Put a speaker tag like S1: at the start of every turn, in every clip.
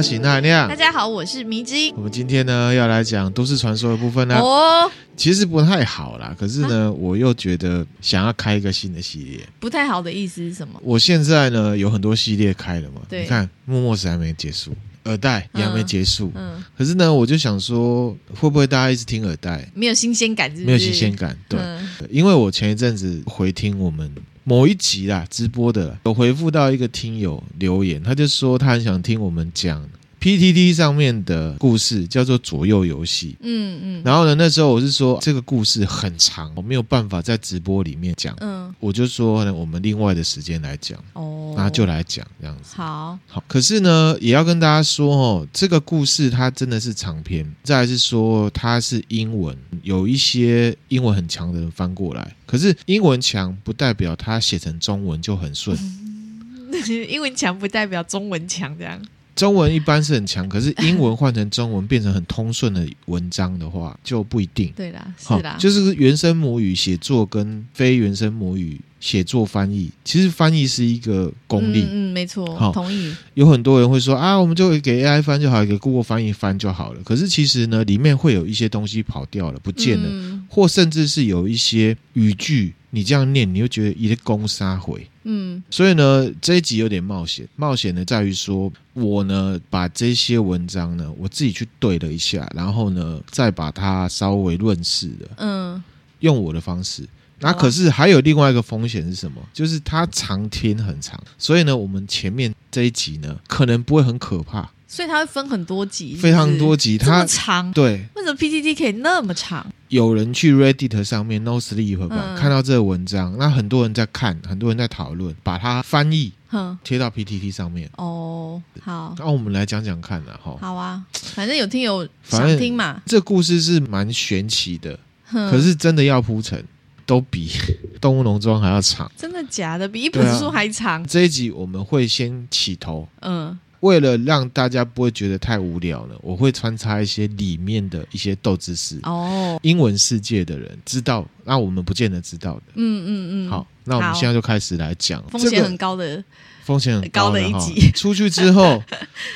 S1: 我是娜亮。
S2: 大家好，我是迷之音。
S1: 我们今天呢要来讲都市传说的部分呢。哦，其实不太好啦，可是呢，啊、我又觉得想要开一个新的系列。
S2: 不太好的意思是什么？
S1: 我现在呢有很多系列开了嘛。
S2: 对，
S1: 你看默默是还没结束，耳带也还没结束。嗯。嗯，可是呢，我就想说，会不会大家一直听耳带，
S2: 没有新鲜感是是？
S1: 没有新鲜感。对，嗯、因为我前一阵子回听我们。某一集啦，直播的有回复到一个听友留言，他就说他很想听我们讲。PTT 上面的故事叫做左右游戏，嗯嗯，然后呢，那时候我是说这个故事很长，我没有办法在直播里面讲，嗯，我就说呢，我们另外的时间来讲，哦，那就来讲这样子，
S2: 好，
S1: 好，可是呢，也要跟大家说哦，这个故事它真的是长篇，再来是说它是英文，有一些英文很强的人翻过来，可是英文强不代表它写成中文就很顺，
S2: 英文强不代表中文强这样。
S1: 中文一般是很强，可是英文换成中文变成很通顺的文章的话，就不一定。
S2: 对啦，是啦，
S1: 就是原生母语写作跟非原生母语写作翻译，其实翻译是一个功力。
S2: 嗯，嗯，没错，好，同意。
S1: 有很多人会说啊，我们就给 AI 翻就好，给 Google 翻译翻就好了。可是其实呢，里面会有一些东西跑掉了，不见了，嗯、或甚至是有一些语句。你这样念，你又觉得一个攻杀回，嗯，所以呢，这一集有点冒险。冒险呢，在于说我呢，把这些文章呢，我自己去对了一下，然后呢，再把它稍微润饰的，嗯，用我的方式。那可是还有另外一个风险是什么？就是它长天很长，所以呢，我们前面这一集呢，可能不会很可怕。
S2: 所以它会分很多集？
S1: 非常多集，它
S2: 长，
S1: 对。
S2: 为什么 PTT 可以那么长？
S1: 有人去 Reddit 上面 No Sleep 吧、嗯、看到这个文章，那很多人在看，很多人在讨论，把它翻译，贴到 PTT 上面。
S2: 哦，好。
S1: 那我们来讲讲看哈。
S2: 好啊，反正有听友想听嘛。
S1: 这故事是蛮玄奇的，可是真的要铺陈，都比 《动物农庄》还要长。
S2: 真的假的？比一本书还长？
S1: 啊、这一集我们会先起头，嗯。为了让大家不会觉得太无聊了，我会穿插一些里面的一些斗知识哦。英文世界的人知道，那我们不见得知道的。嗯嗯嗯。好，那我们现在就开始来讲
S2: 风险很高的
S1: 风险很 高的
S2: 一集。
S1: 出去之后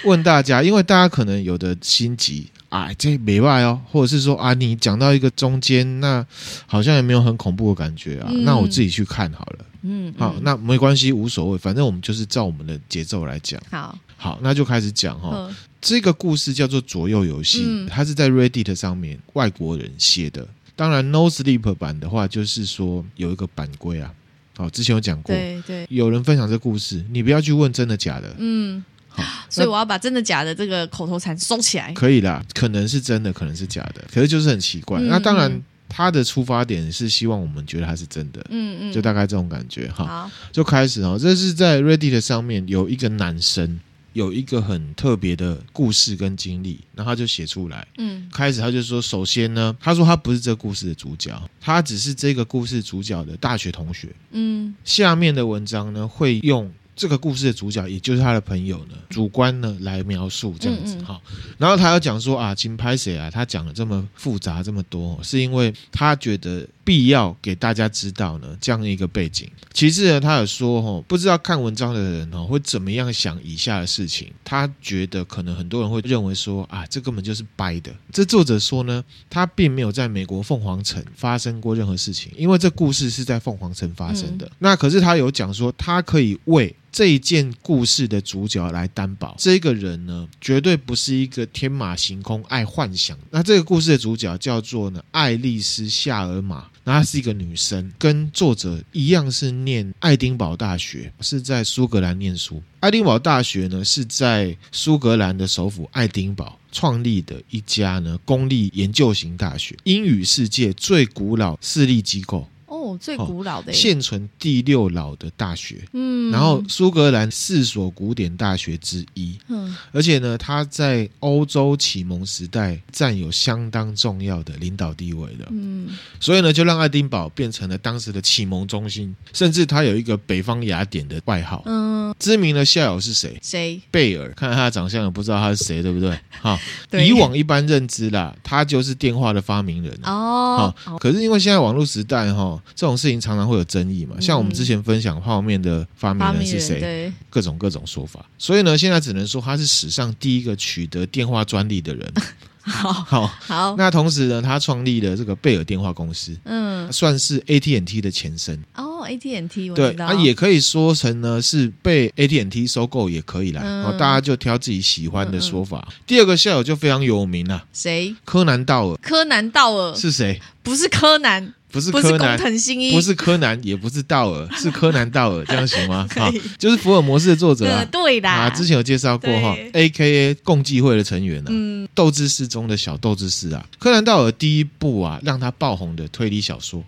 S1: 问大家，因为大家可能有的心急啊，这没外哦，或者是说啊，你讲到一个中间，那好像也没有很恐怖的感觉啊，那我自己去看好了。嗯，好，那没关系，无所谓，反正我们就是照我们的节奏来讲。
S2: 好。
S1: 好，那就开始讲哈。呵这个故事叫做《左右游戏》，嗯，它是在 Reddit 上面外国人写的。当然，No Sleep 版的话，就是说有一个版规啊。好，之前有讲过，
S2: 对对。
S1: 有人分享这故事，你不要去问真的假的。嗯，
S2: 好，所以我要把真的假的这个口头禅收起来。
S1: 可以啦，可能是真的，可能是假的，可是就是很奇怪。嗯、那当然，他的出发点是希望我们觉得他是真的。嗯嗯，就大概这种感觉哈。好，就开始哦。这是在 Reddit 上面有一个男生。有一个很特别的故事跟经历，然后他就写出来。嗯，开始他就说，首先呢，他说他不是这个故事的主角，他只是这个故事主角的大学同学。嗯，下面的文章呢会用。这个故事的主角，也就是他的朋友呢，主观呢来描述这样子哈。嗯嗯，然后他要讲说啊，金拍谁啊？他讲了这么复杂这么多，是因为他觉得必要给大家知道呢这样一个背景。其次呢，他有说哦，不知道看文章的人哦会怎么样想以下的事情。他觉得可能很多人会认为说啊，这根本就是掰的。这作者说呢，他并没有在美国凤凰城发生过任何事情，因为这故事是在凤凰城发生的。嗯、那可是他有讲说，他可以为这一件故事的主角来担保，这个人呢，绝对不是一个天马行空、爱幻想。那这个故事的主角叫做呢，爱丽丝·夏尔玛。那她是一个女生，跟作者一样是念爱丁堡大学，是在苏格兰念书。爱丁堡大学呢，是在苏格兰的首府爱丁堡创立的一家呢公立研究型大学，英语世界最古老私立机构。
S2: 哦，最古老的
S1: 现存第六老的大学，嗯，然后苏格兰四所古典大学之一，嗯，而且呢，它在欧洲启蒙时代占有相当重要的领导地位的，嗯，所以呢，就让爱丁堡变成了当时的启蒙中心，甚至它有一个北方雅典的外号，嗯，知名的校友是谁？
S2: 谁？
S1: 贝尔，看他的长相也不知道他是谁，对不对？好，对。以往一般认知啦，他就是电话的发明人哦，好，可是因为现在网络时代哈。这种事情常常会有争议嘛。像我们之前分享泡面的发明人是
S2: 谁，
S1: 各种各种说法。所以呢，现在只能说他是史上第一个取得电话专利的人。
S2: 好
S1: 好
S2: 好，
S1: 那同时呢，他创立了这个贝尔电话公司，嗯，算是 AT&T 的前身。
S2: 哦，AT&T，我
S1: 对，他也可以说成呢是被 AT&T 收购，也可以啦。哦，大家就挑自己喜欢的说法。第二个校友就非常有名了，
S2: 谁？
S1: 柯南道尔。
S2: 柯南道尔
S1: 是谁？
S2: 不是柯南。
S1: 不是柯南，
S2: 不
S1: 是柯南，也不是道尔，是柯南道尔，这样行吗？啊，就是福尔摩斯的作者啊，
S2: 对的啊，
S1: 之前有介绍过哈，AKA 共济会的成员呢，嗯，斗智士中的小斗智士啊，柯南道尔第一部啊让他爆红的推理小说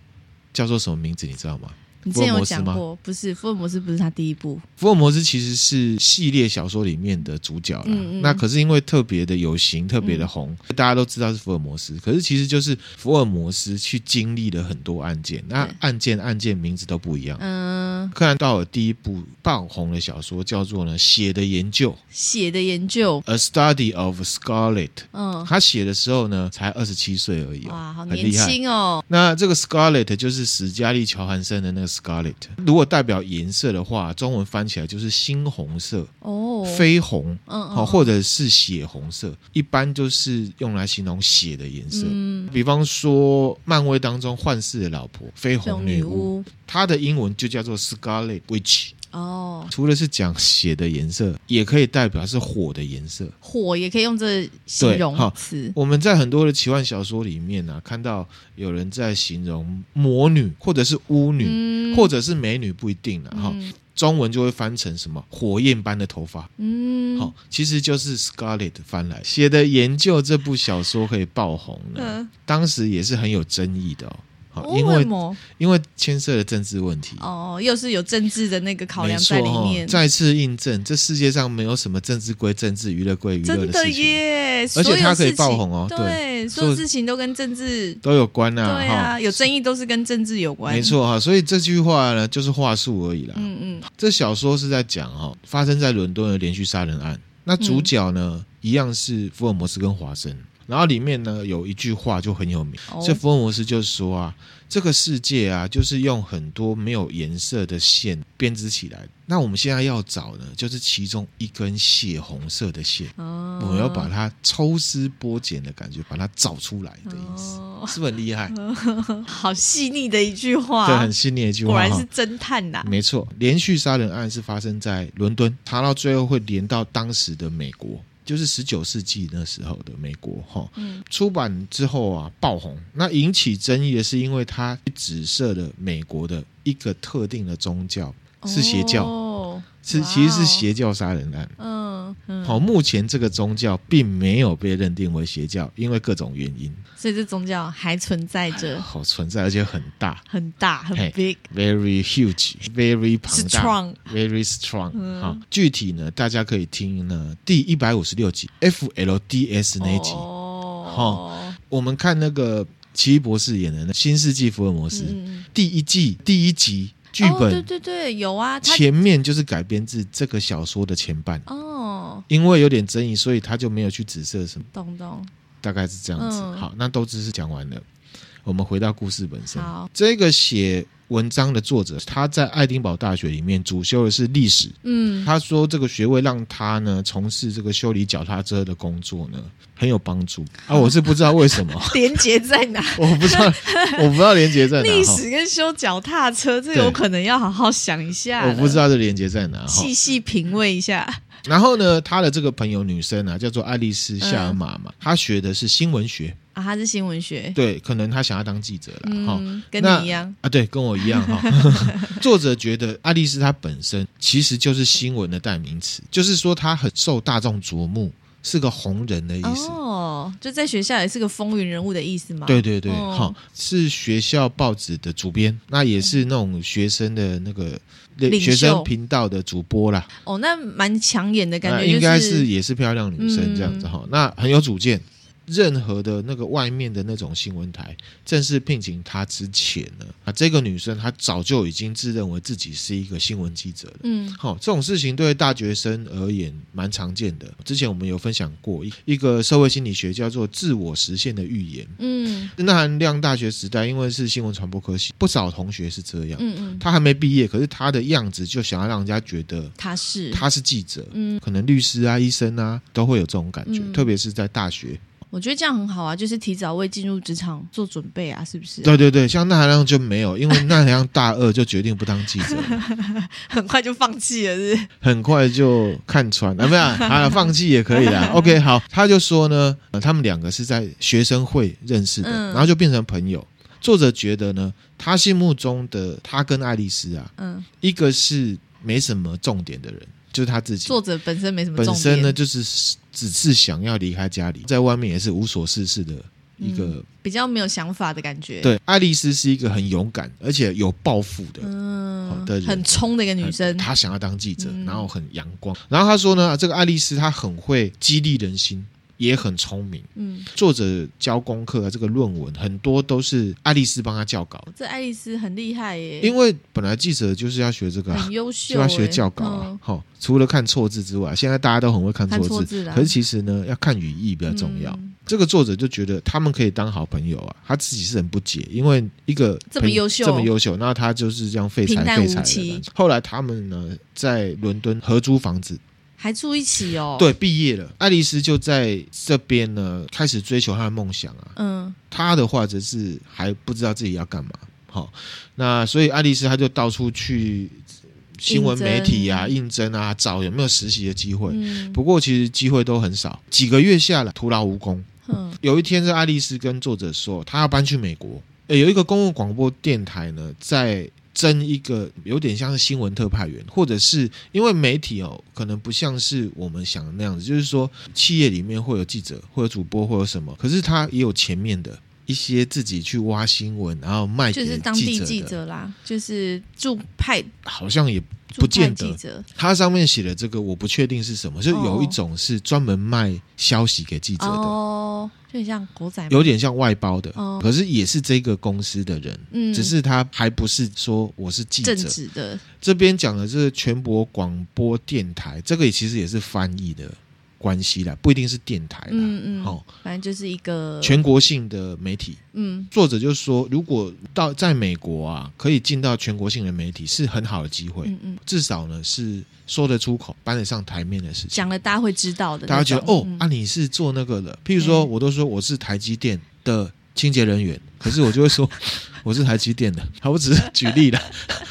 S1: 叫做什么名字？你知道吗？
S2: 你之前有讲过，不是福尔摩斯，不是他第一部。
S1: 福尔摩斯其实是系列小说里面的主角了。嗯嗯，那可是因为特别的有型，特别的红，嗯、大家都知道是福尔摩斯。可是其实就是福尔摩斯去经历了很多案件，那案件案件名字都不一样。嗯，柯南道尔第一部爆红的小说叫做呢《血的研究》。
S2: 血的研究
S1: ，A Study of Scarlet。嗯，他写的时候呢才二十七岁而已。
S2: 哇，好年轻哦。
S1: 那这个 Scarlet 就是史嘉丽·乔韩森的那个。Scarlet，如果代表颜色的话，中文翻起来就是猩红色哦，绯红，嗯，嗯，或者是血红色，一般就是用来形容血的颜色。嗯，比方说漫威当中幻视的老婆绯红女巫，她的英文就叫做 Scarlet Witch。哦，除了是讲血的颜色，也可以代表是火的颜色。
S2: 火也可以用这形容词。
S1: 我们在很多的奇幻小说里面呢、啊，看到有人在形容魔女，或者是巫女，嗯、或者是美女，不一定了哈。嗯、中文就会翻成什么火焰般的头发。嗯，好，其实就是 Scarlet 翻来写的研究这部小说可以爆红了，嗯、当时也是很有争议的哦。因为因为牵涉了政治问题
S2: 哦，又是有政治的那个考量在里面。
S1: 再次印证，这世界上没有什么政治归政治，娱乐归娱乐的事情。真的
S2: 耶！
S1: 而且它可以爆红哦，
S2: 对，所有事情都跟政治
S1: 都有关啊。
S2: 对啊，有争议都是跟政治有关。
S1: 没错哈，所以这句话呢，就是话术而已啦。嗯嗯，这小说是在讲哈，发生在伦敦的连续杀人案。那主角呢，一样是福尔摩斯跟华生。然后里面呢有一句话就很有名，这福尔摩斯就说啊，这个世界啊就是用很多没有颜色的线编织起来。那我们现在要找呢，就是其中一根血红色的线，我们要把它抽丝剥茧的感觉，把它找出来的意思，是不是很厉害？
S2: 好细腻的一句话，
S1: 对，很细腻的一句话，
S2: 果然是侦探呐。
S1: 没错，连续杀人案是发生在伦敦，查到最后会连到当时的美国。就是十九世纪那时候的美国哈，嗯、出版之后啊爆红，那引起争议的是，因为它指涉了美国的一个特定的宗教，是邪教。哦是，其实是邪教杀人案。嗯，好，目前这个宗教并没有被认定为邪教，因为各种原因。
S2: 所以这宗教还存在着，
S1: 好存在，而且很大，
S2: 很大，很
S1: big，very huge，very 庞大，very strong。好，具体呢，大家可以听呢第一百五十六集 FLDS 那集。哦，好，我们看那个奇异博士演的《新世纪福尔摩斯》第一季第一集。剧本、哦、
S2: 对对对有啊，
S1: 前面就是改编自这个小说的前半哦，因为有点争议，所以他就没有去指涉什么，
S2: 懂懂，
S1: 大概是这样子。嗯、好，那都只是讲完了，我们回到故事本身。
S2: 好，
S1: 这个写。文章的作者他在爱丁堡大学里面主修的是历史。嗯，他说这个学位让他呢从事这个修理脚踏车的工作呢很有帮助啊。我是不知道为什么
S2: 连接在哪，
S1: 我不知道，我不知道连接在哪。
S2: 历史跟修脚踏车，这有可能要好好想一下。
S1: 我不知道这连接在哪，
S2: 细细品味一下。
S1: 然后呢，他的这个朋友女生啊，叫做爱丽丝夏尔玛嘛，她学的是新闻学。
S2: 啊，她是新闻学，
S1: 对，可能她想要当记者了，哈、
S2: 嗯，跟你一样
S1: 啊，对，跟我一样哈。作者觉得爱丽丝她本身其实就是新闻的代名词，就是说她很受大众瞩目，是个红人的意思。
S2: 哦，就在学校也是个风云人物的意思吗？
S1: 对对对，好、哦，是学校报纸的主编，那也是那种学生的那个学生频道的主播啦。
S2: 哦，那蛮抢眼的感觉、就是，
S1: 应该是也是漂亮女生这样子哈，嗯、那很有主见。任何的那个外面的那种新闻台正式聘请她之前呢，啊，这个女生她早就已经自认为自己是一个新闻记者了。嗯，好，这种事情对大学生而言蛮常见的。之前我们有分享过一一个社会心理学叫做自我实现的预言。嗯，那含量大学时代，因为是新闻传播科系，不少同学是这样。嗯嗯，他还没毕业，可是他的样子就想要让人家觉得他是他是记者。嗯，可能律师啊、医生啊都会有这种感觉，嗯、特别是在大学。
S2: 我觉得这样很好啊，就是提早为进入职场做准备啊，是不是、啊？
S1: 对对对，像那含量就没有，因为那含量大二就决定不当记者，
S2: 很快就放弃了是不是，
S1: 很快就看穿了，啊、没有啊，放弃也可以的。OK，好，他就说呢，他们两个是在学生会认识的，嗯、然后就变成朋友。作者觉得呢，他心目中的他跟爱丽丝啊，嗯，一个是没什么重点的人。就是他自己，
S2: 作者本身没什么重点，
S1: 本身呢就是只是想要离开家里，在外面也是无所事事的一个、嗯、比
S2: 较没有想法的感觉。
S1: 对，爱丽丝是一个很勇敢而且有抱负的，
S2: 嗯，的人很冲的一个女生。
S1: 她想要当记者，然后很阳光。然后她说呢，这个爱丽丝她很会激励人心。也很聪明，嗯，作者交功课啊，这个论文很多都是爱丽丝帮他校稿。
S2: 这爱丽丝很厉害耶，
S1: 因为本来记者就是要学这个，
S2: 很优秀，
S1: 就要学校稿啊。好、嗯，除了看错字之外，现在大家都很会看错字，错字可是其实呢，要看语义比较重要。嗯、这个作者就觉得他们可以当好朋友啊，他自己是很不解，因为一个
S2: 这么优秀，
S1: 这么优秀，那他就是这样废柴废柴的。后来他们呢，在伦敦合租房子。
S2: 还住一起哦？
S1: 对，毕业了，爱丽丝就在这边呢，开始追求她的梦想啊。嗯，她的话则是还不知道自己要干嘛。好，那所以爱丽丝她就到处去新闻媒体啊应征啊，找有没有实习的机会。嗯，不过其实机会都很少，几个月下来徒劳无功。嗯，有一天，是爱丽丝跟作者说，她要搬去美国。诶，有一个公共广播电台呢，在。征一个有点像是新闻特派员，或者是因为媒体哦，可能不像是我们想的那样子，就是说企业里面会有记者，会有主播，会有什么，可是他也有前面的一些自己去挖新闻，然后卖就是当地记者
S2: 啦，就是驻派，
S1: 好像也不见得。他上面写的这个我不确定是什么，就有一种是专门卖消息给记者的。
S2: 哦有点像狗仔，
S1: 有点像外包的，哦、可是也是这个公司的人，嗯，只是他还不是说我是记者。正
S2: 的。
S1: 这边讲的是全国广播电台，这个也其实也是翻译的关系啦，不一定是电台啦，嗯嗯，好、哦，
S2: 反正就是一个
S1: 全国性的媒体。嗯，作者就说，如果到在美国啊，可以进到全国性的媒体是很好的机会，嗯嗯，至少呢是。说得出口、搬得上台面的事情，
S2: 讲了大家会知道的。
S1: 大家觉得哦，嗯、啊，你是做那个的。譬如说，我都说我是台积电的清洁人员，可是我就会说 我是台积电的。好，我只是举例了，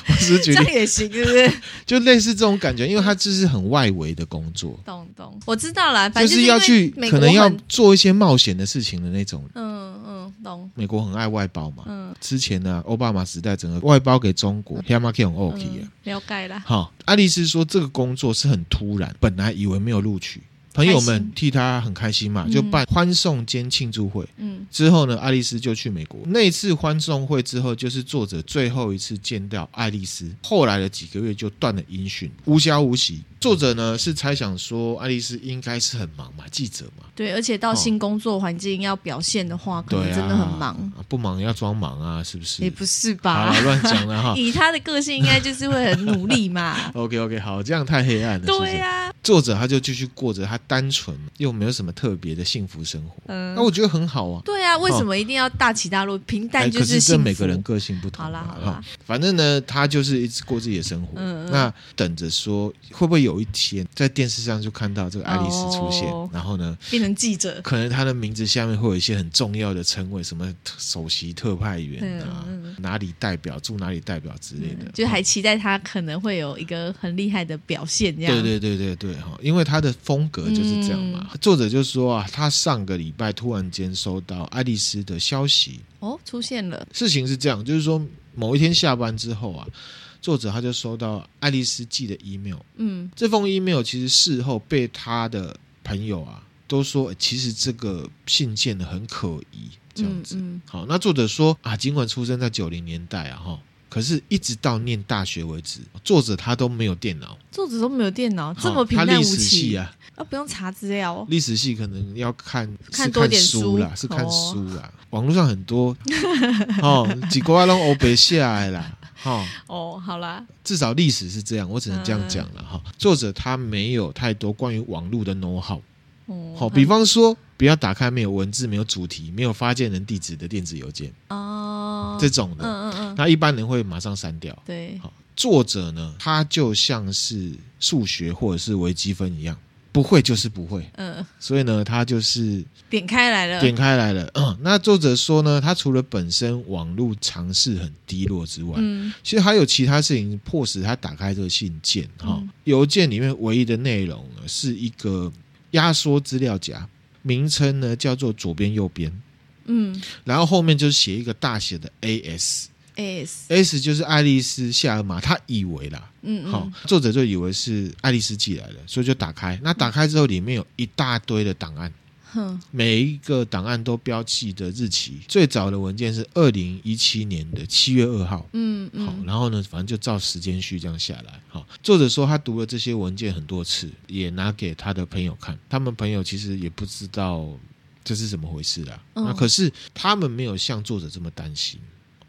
S1: 我只是举例
S2: 这也行，是不是？
S1: 就类似这种感觉，因为它这是很外围的工作。
S2: 懂懂，我知道了，
S1: 就是要去可能要做一些冒险的事情的那种。嗯嗯。
S2: 懂
S1: 美国很爱外包嘛？嗯，之前呢，奥巴马时代整个外包给中国 h a m a k e OK 啊，
S2: 了解了。
S1: 好，爱丽丝说这个工作是很突然，本来以为没有录取。朋友们替他很开心嘛，就办欢送兼庆祝会。嗯，之后呢，爱丽丝就去美国。那一次欢送会之后，就是作者最后一次见到爱丽丝。后来的几个月就断了音讯，无消无息。作者呢是猜想说，爱丽丝应该是很忙嘛，记者嘛。
S2: 对，而且到新工作环境要表现的话，可能真的很忙。
S1: 不忙要装忙啊，是不是？
S2: 也不是吧，
S1: 乱讲了哈。
S2: 以他的个性，应该就是会很努力嘛。
S1: OK OK，好，这样太黑暗了。
S2: 对呀。
S1: 作者他就继续过着他单纯又没有什么特别的幸福生活，嗯，那我觉得很好啊。
S2: 对啊，为什么一定要大起大落？平淡就是幸福。可是这
S1: 每个人个性不同。
S2: 好啦好啦，
S1: 反正呢，他就是一直过自己的生活。嗯嗯，那等着说会不会有一天在电视上就看到这个爱丽丝出现，然后呢
S2: 变成记者，
S1: 可能他的名字下面会有一些很重要的称谓，什么首席特派员啊，哪里代表驻哪里代表之类的，
S2: 就还期待他可能会有一个很厉害的表现。这样，
S1: 对对对对对哈，因为他的。风格就是这样嘛。嗯、作者就说啊，他上个礼拜突然间收到爱丽丝的消息
S2: 哦，出现了。
S1: 事情是这样，就是说某一天下班之后啊，作者他就收到爱丽丝寄的 email。嗯，这封 email 其实事后被他的朋友啊都说，其实这个信件很可疑，这样子。嗯嗯、好，那作者说啊，尽管出生在九零年代啊，哈。可是一直到念大学为止，作者他都没有电脑，
S2: 作者都没有电脑，这么平淡无奇。
S1: 啊，
S2: 啊，不用查资料哦。
S1: 历史系可能要看
S2: 看多点
S1: 书啦，是看书啦。网络上很多 哦，几国啊，拢欧北下来啦。哦
S2: 哦，好啦，
S1: 至少历史是这样，我只能这样讲了哈。作者他没有太多关于网络的 know how。好，比方说，不要打开没有文字、没有主题、没有发件人地址的电子邮件。哦，这种的，嗯嗯嗯，那一般人会马上删掉。
S2: 对，好，
S1: 作者呢，他就像是数学或者是微积分一样，不会就是不会，嗯，所以呢，他就是
S2: 点开来了，
S1: 点开来了。嗯，那作者说呢，他除了本身网络尝试很低落之外，嗯，其实还有其他事情迫使他打开这个信件。哈，邮件里面唯一的内容呢，是一个。压缩资料夹，名称呢叫做左边右边，嗯，然后后面就写一个大写的 A S，A S S 就是爱丽丝夏尔玛，他以为啦，嗯，嗯，好，作者就以为是爱丽丝寄来的，所以就打开，那打开之后里面有一大堆的档案。每一个档案都标记的日期，最早的文件是二零一七年的七月二号。嗯，嗯，好，然后呢，反正就照时间序这样下来。好，作者说他读了这些文件很多次，也拿给他的朋友看，他们朋友其实也不知道这是怎么回事啦。那可是他们没有像作者这么担心，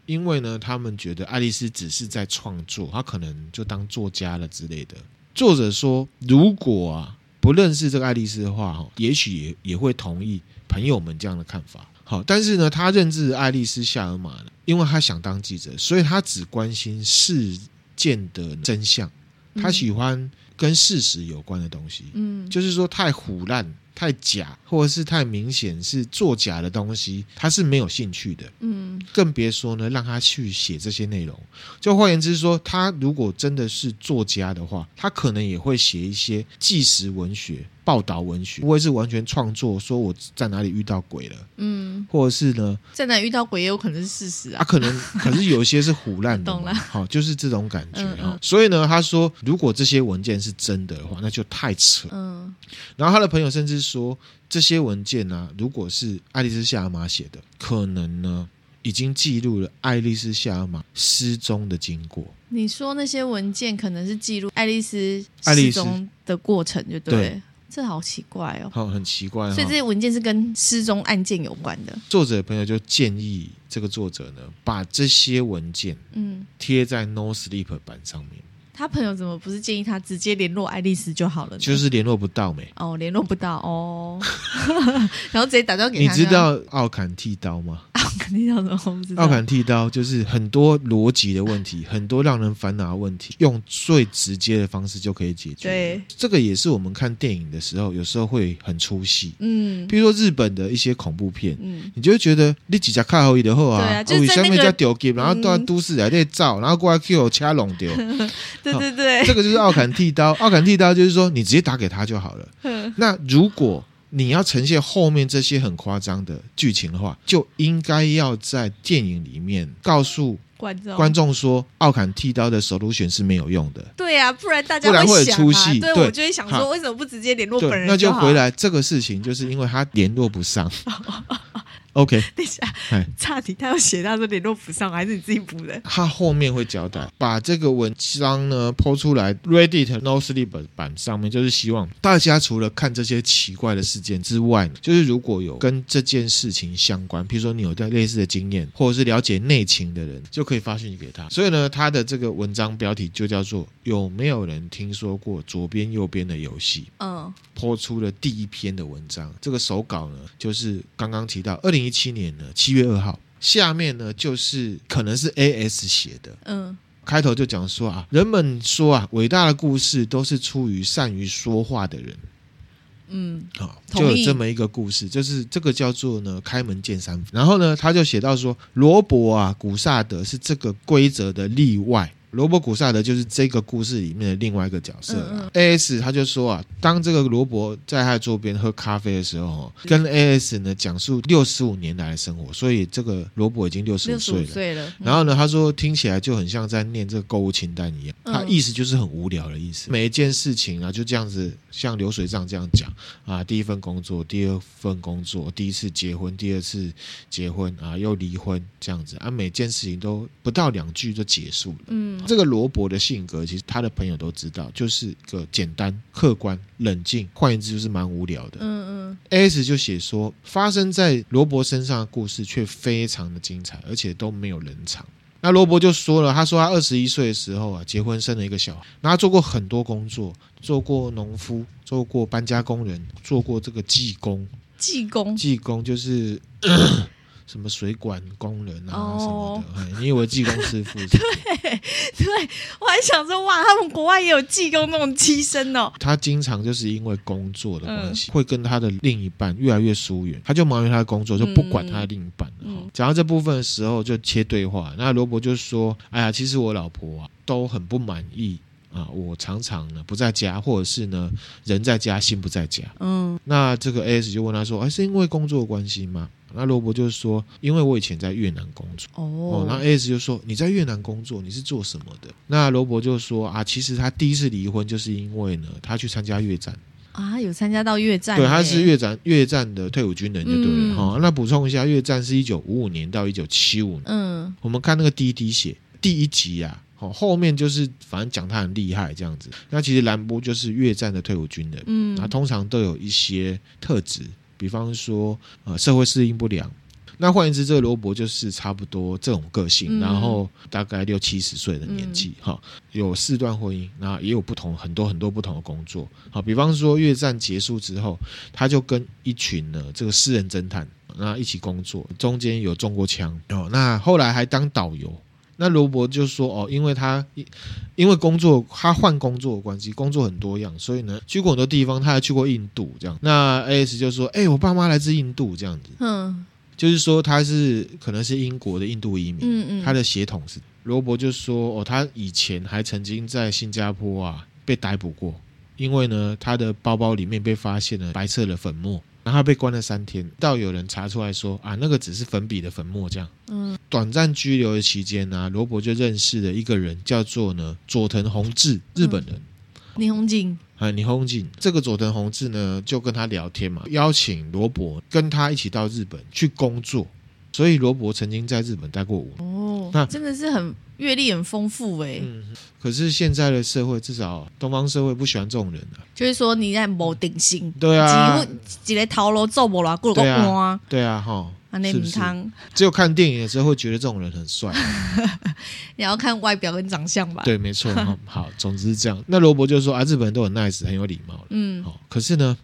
S1: 因为呢，他们觉得爱丽丝只是在创作，她可能就当作家了之类的。作者说，如果啊。不认识这个爱丽丝的话，哈，也许也也会同意朋友们这样的看法。好，但是呢，他认识爱丽丝夏尔玛呢，因为他想当记者，所以他只关心事件的真相，他喜欢跟事实有关的东西。嗯，就是说太唬烂。太假，或者是太明显是作假的东西，他是没有兴趣的。嗯，更别说呢，让他去写这些内容。就换言之说，他如果真的是作家的话，他可能也会写一些纪实文学。报道文学不会是完全创作，说我在哪里遇到鬼了，嗯，或者是呢，
S2: 在哪里遇到鬼也有可能是事实啊，
S1: 啊可能 可是有一些是唬烂的，懂了，好，就是这种感觉哈。嗯嗯，所以呢，他说如果这些文件是真的的话，那就太扯，嗯。然后他的朋友甚至说，这些文件呢，如果是爱丽丝夏尔玛写的，可能呢已经记录了爱丽丝夏尔玛失踪的经过。
S2: 你说那些文件可能是记录爱丽丝失踪的过程，就对。对这好奇怪哦，
S1: 好，很奇怪。
S2: 所以这些文件是跟失踪案件有关的。
S1: 作者的朋友就建议这个作者呢，把这些文件嗯贴在 No Sleep 版上面。
S2: 他朋友怎么不是建议他直接联络爱丽丝就好了呢？
S1: 就是联络不到没？
S2: 哦，联络不到哦，然后直接打电话给他。
S1: 你知道奥坎剃刀吗？
S2: 奥坎剃刀什么不知道？
S1: 奥坎剃刀就是很多逻辑的问题，很多让人烦恼的问题，用最直接的方式就可以解决。
S2: 对，
S1: 这个也是我们看电影的时候，有时候会很出戏。嗯，比如说日本的一些恐怖片，嗯，你就会觉得你几家看好以后啊，对啊，就是在那个丢给，然后到都市来在照，然后过来 Q 掐拢掉。
S2: 对对对，
S1: 这个就是奥坎剃刀。奥坎剃刀就是说，你直接打给他就好了。嗯，那如果你要呈现后面这些很夸张的剧情的话，就应该要在电影里面告诉观众观众说，奥坎剃刀的 solution 是没有用的。
S2: 对呀，不然大家
S1: 不然会出戏。
S2: 对，我就会想说，为什么不直接联络本人？
S1: 那就回来这个事情，就是因为他联络不上。OK，
S2: 等一下，差题，他要写到说联络不上，还是你自己补的？
S1: 他后面会交代，把这个文章呢抛出来，Reddit No Sleep 版上面，就是希望大家除了看这些奇怪的事件之外，就是如果有跟这件事情相关，比如说你有在类似的经验，或者是了解内情的人，就可以发讯息给他。所以呢，他的这个文章标题就叫做“有没有人听说过左边右边的游戏？”嗯，抛出了第一篇的文章，这个手稿呢，就是刚刚提到二零。一七年的七月二号，下面呢就是可能是 A.S 写的，嗯，开头就讲说啊，人们说啊，伟大的故事都是出于善于说话的人，嗯，好，就有这么一个故事，就是这个叫做呢开门见山。然后呢，他就写到说，罗伯啊，古萨德是这个规则的例外，罗伯·古萨德就是这个故事里面的另外一个角色啊。A.S. 他就说啊，当这个罗伯在他桌边喝咖啡的时候，跟 A.S. 呢讲述六十五年来的生活，所以这个罗伯已经六十五岁了。然后呢，他说听起来就很像在念这个购物清单一样，他意思就是很无聊的意思。每一件事情啊，就这样子像流水账这样讲啊，第一份工作，第二份工作，第一次结婚，第二次结婚啊，又离婚这样子啊，每件事情都不到两句就结束了。嗯。这个罗伯的性格，其实他的朋友都知道，就是个简单、客观、冷静，换言之就是蛮无聊的。嗯嗯。A.S. 就写说，发生在罗伯身上的故事却非常的精彩，而且都没有人场。那罗伯就说了，他说他二十一岁的时候啊，结婚生了一个小孩，然后他做过很多工作，做过农夫，做过搬家工人，做过这个技工。
S2: 技工，
S1: 技工就是。呃什么水管工人啊什么的，哦、你以为技工师傅是？对
S2: 对，我还想说哇，他们国外也有技工那种机身哦。
S1: 他经常就是因为工作的关系，嗯、会跟他的另一半越来越疏远，他就忙于他的工作，就不管他的另一半了。讲、嗯、到这部分的时候，就切对话。那罗伯就说：“哎呀，其实我老婆啊都很不满意啊，我常常呢不在家，或者是呢人在家心不在家。”嗯，那这个 A S 就问他说：“哎，是因为工作的关系吗？”那罗伯就是说，因为我以前在越南工作。哦，哦，那 A.S 就说，你在越南工作，你是做什么的？那罗伯就说啊，其实他第一次离婚就是因为呢，他去参加越战。
S2: 啊，有参加到越战，
S1: 对，他是越战越战的退伍军人，就对了。哈、嗯。哦。那补充一下，越战是一九五五年到一九七五年，嗯，我们看那个滴滴血第一集啊，好，后面就是反正讲他很厉害这样子。那其实兰波就是越战的退伍军人，嗯，他通常都有一些特质。比方说，呃，社会适应不良。那换言之，这个罗伯就是差不多这种个性，嗯、然后大概六七十岁的年纪，哈、嗯，有四段婚姻，那也有不同很多很多不同的工作。好，比方说越战结束之后，他就跟一群呢这个私人侦探，那一起工作，中间有中过枪哦。那后来还当导游。那罗伯就说：“哦，因为他因为工作，他换工作的关系，工作很多样，所以呢，去过很多地方，他还去过印度这样。那 A.S 就说：‘哎、欸，我爸妈来自印度，这样子。’嗯，就是说他是可能是英国的印度移民，嗯嗯，他的血统是。罗伯就说：‘哦，他以前还曾经在新加坡啊被逮捕过，因为呢，他的包包里面被发现了白色的粉末。’然后被关了三天，到有人查出来说啊，那个只是粉笔的粉末这样。嗯，短暂拘留的期间呢、啊，罗伯就认识了一个人，叫做呢佐藤弘志，日本人。
S2: 李弘景
S1: 啊，李弘景，这个佐藤弘志呢就跟他聊天嘛，邀请罗伯跟他一起到日本去工作。所以罗伯曾经在日本待过五年
S2: 哦，那真的是很阅历很丰富哎。嗯，
S1: 可是现在的社会，至少东方社会不喜欢这种人啊。
S2: 就是说你在某定性，
S1: 对啊，
S2: 几个头路走不了，过个关，
S1: 对啊，哈，
S2: 那不汤。
S1: 只有看电影的时候会觉得这种人很帅，
S2: 你要看外表跟长相吧。
S1: 对，没错。好，总之是这样。那罗伯就说啊，日本人都很 nice，很有礼貌。嗯，好，可是呢。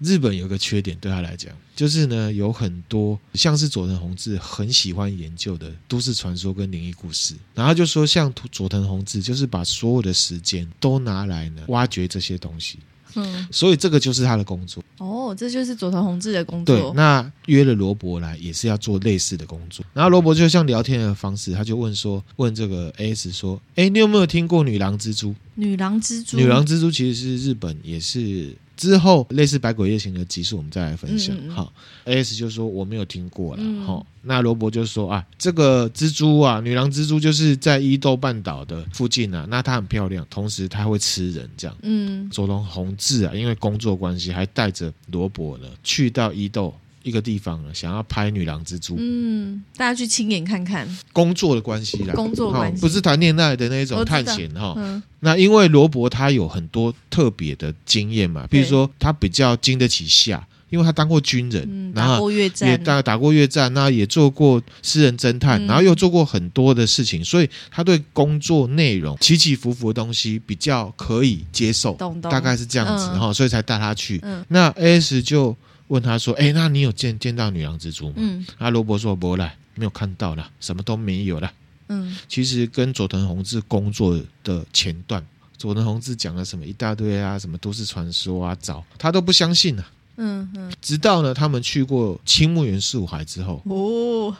S1: 日本有个缺点，对他来讲，就是呢，有很多像是佐藤弘志很喜欢研究的都市传说跟灵异故事，然后就说像佐藤弘志，就是把所有的时间都拿来呢挖掘这些东西，嗯，所以这个就是他的工作。哦，
S2: 这就是佐藤弘志的工作。
S1: 对，那约了罗伯来也是要做类似的工作，然后罗伯就像聊天的方式，他就问说，问这个 A.S 说，哎，你有没有听过女郎蜘蛛？
S2: 女郎蜘蛛，
S1: 女郎蜘蛛其实是日本也是。之后类似《百鬼夜行》的集数，我们再来分享。好，A.S 就说我没有听过了。好、嗯，那罗伯就说啊，这个蜘蛛啊，女郎蜘蛛就是在伊豆半岛的附近啊，那它很漂亮，同时它会吃人，这样。嗯，佐藤弘志啊，因为工作关系，还带着罗伯呢去到伊豆。一个地方了，想要拍女郎蜘蛛，
S2: 嗯，大家去亲眼看看。
S1: 工作的关系啦，
S2: 工作关系，
S1: 不是谈恋爱的那种探险哈。嗯、那因为罗伯他有很多特别的经验嘛，比如说他比较经得起下，因为他当过军人，
S2: 嗯、打过越战，
S1: 也打打过越战，那也做过私人侦探，嗯、然后又做过很多的事情，所以他对工作内容起起伏伏的东西比较可以接受，懂懂。大概是这样子哈，嗯、所以才带他去。嗯、那 A.S 就。问他说：“哎，那你有见见到女郎蜘蛛吗？”嗯，阿罗伯说：“不来，没有看到了，什么都没有了。”嗯，其实跟佐藤弘志工作的前段，佐藤弘志讲了什么一大堆啊，什么都市传说啊，找他都不相信啊。嗯嗯，直到呢，他们去过青木原树海之后，哦，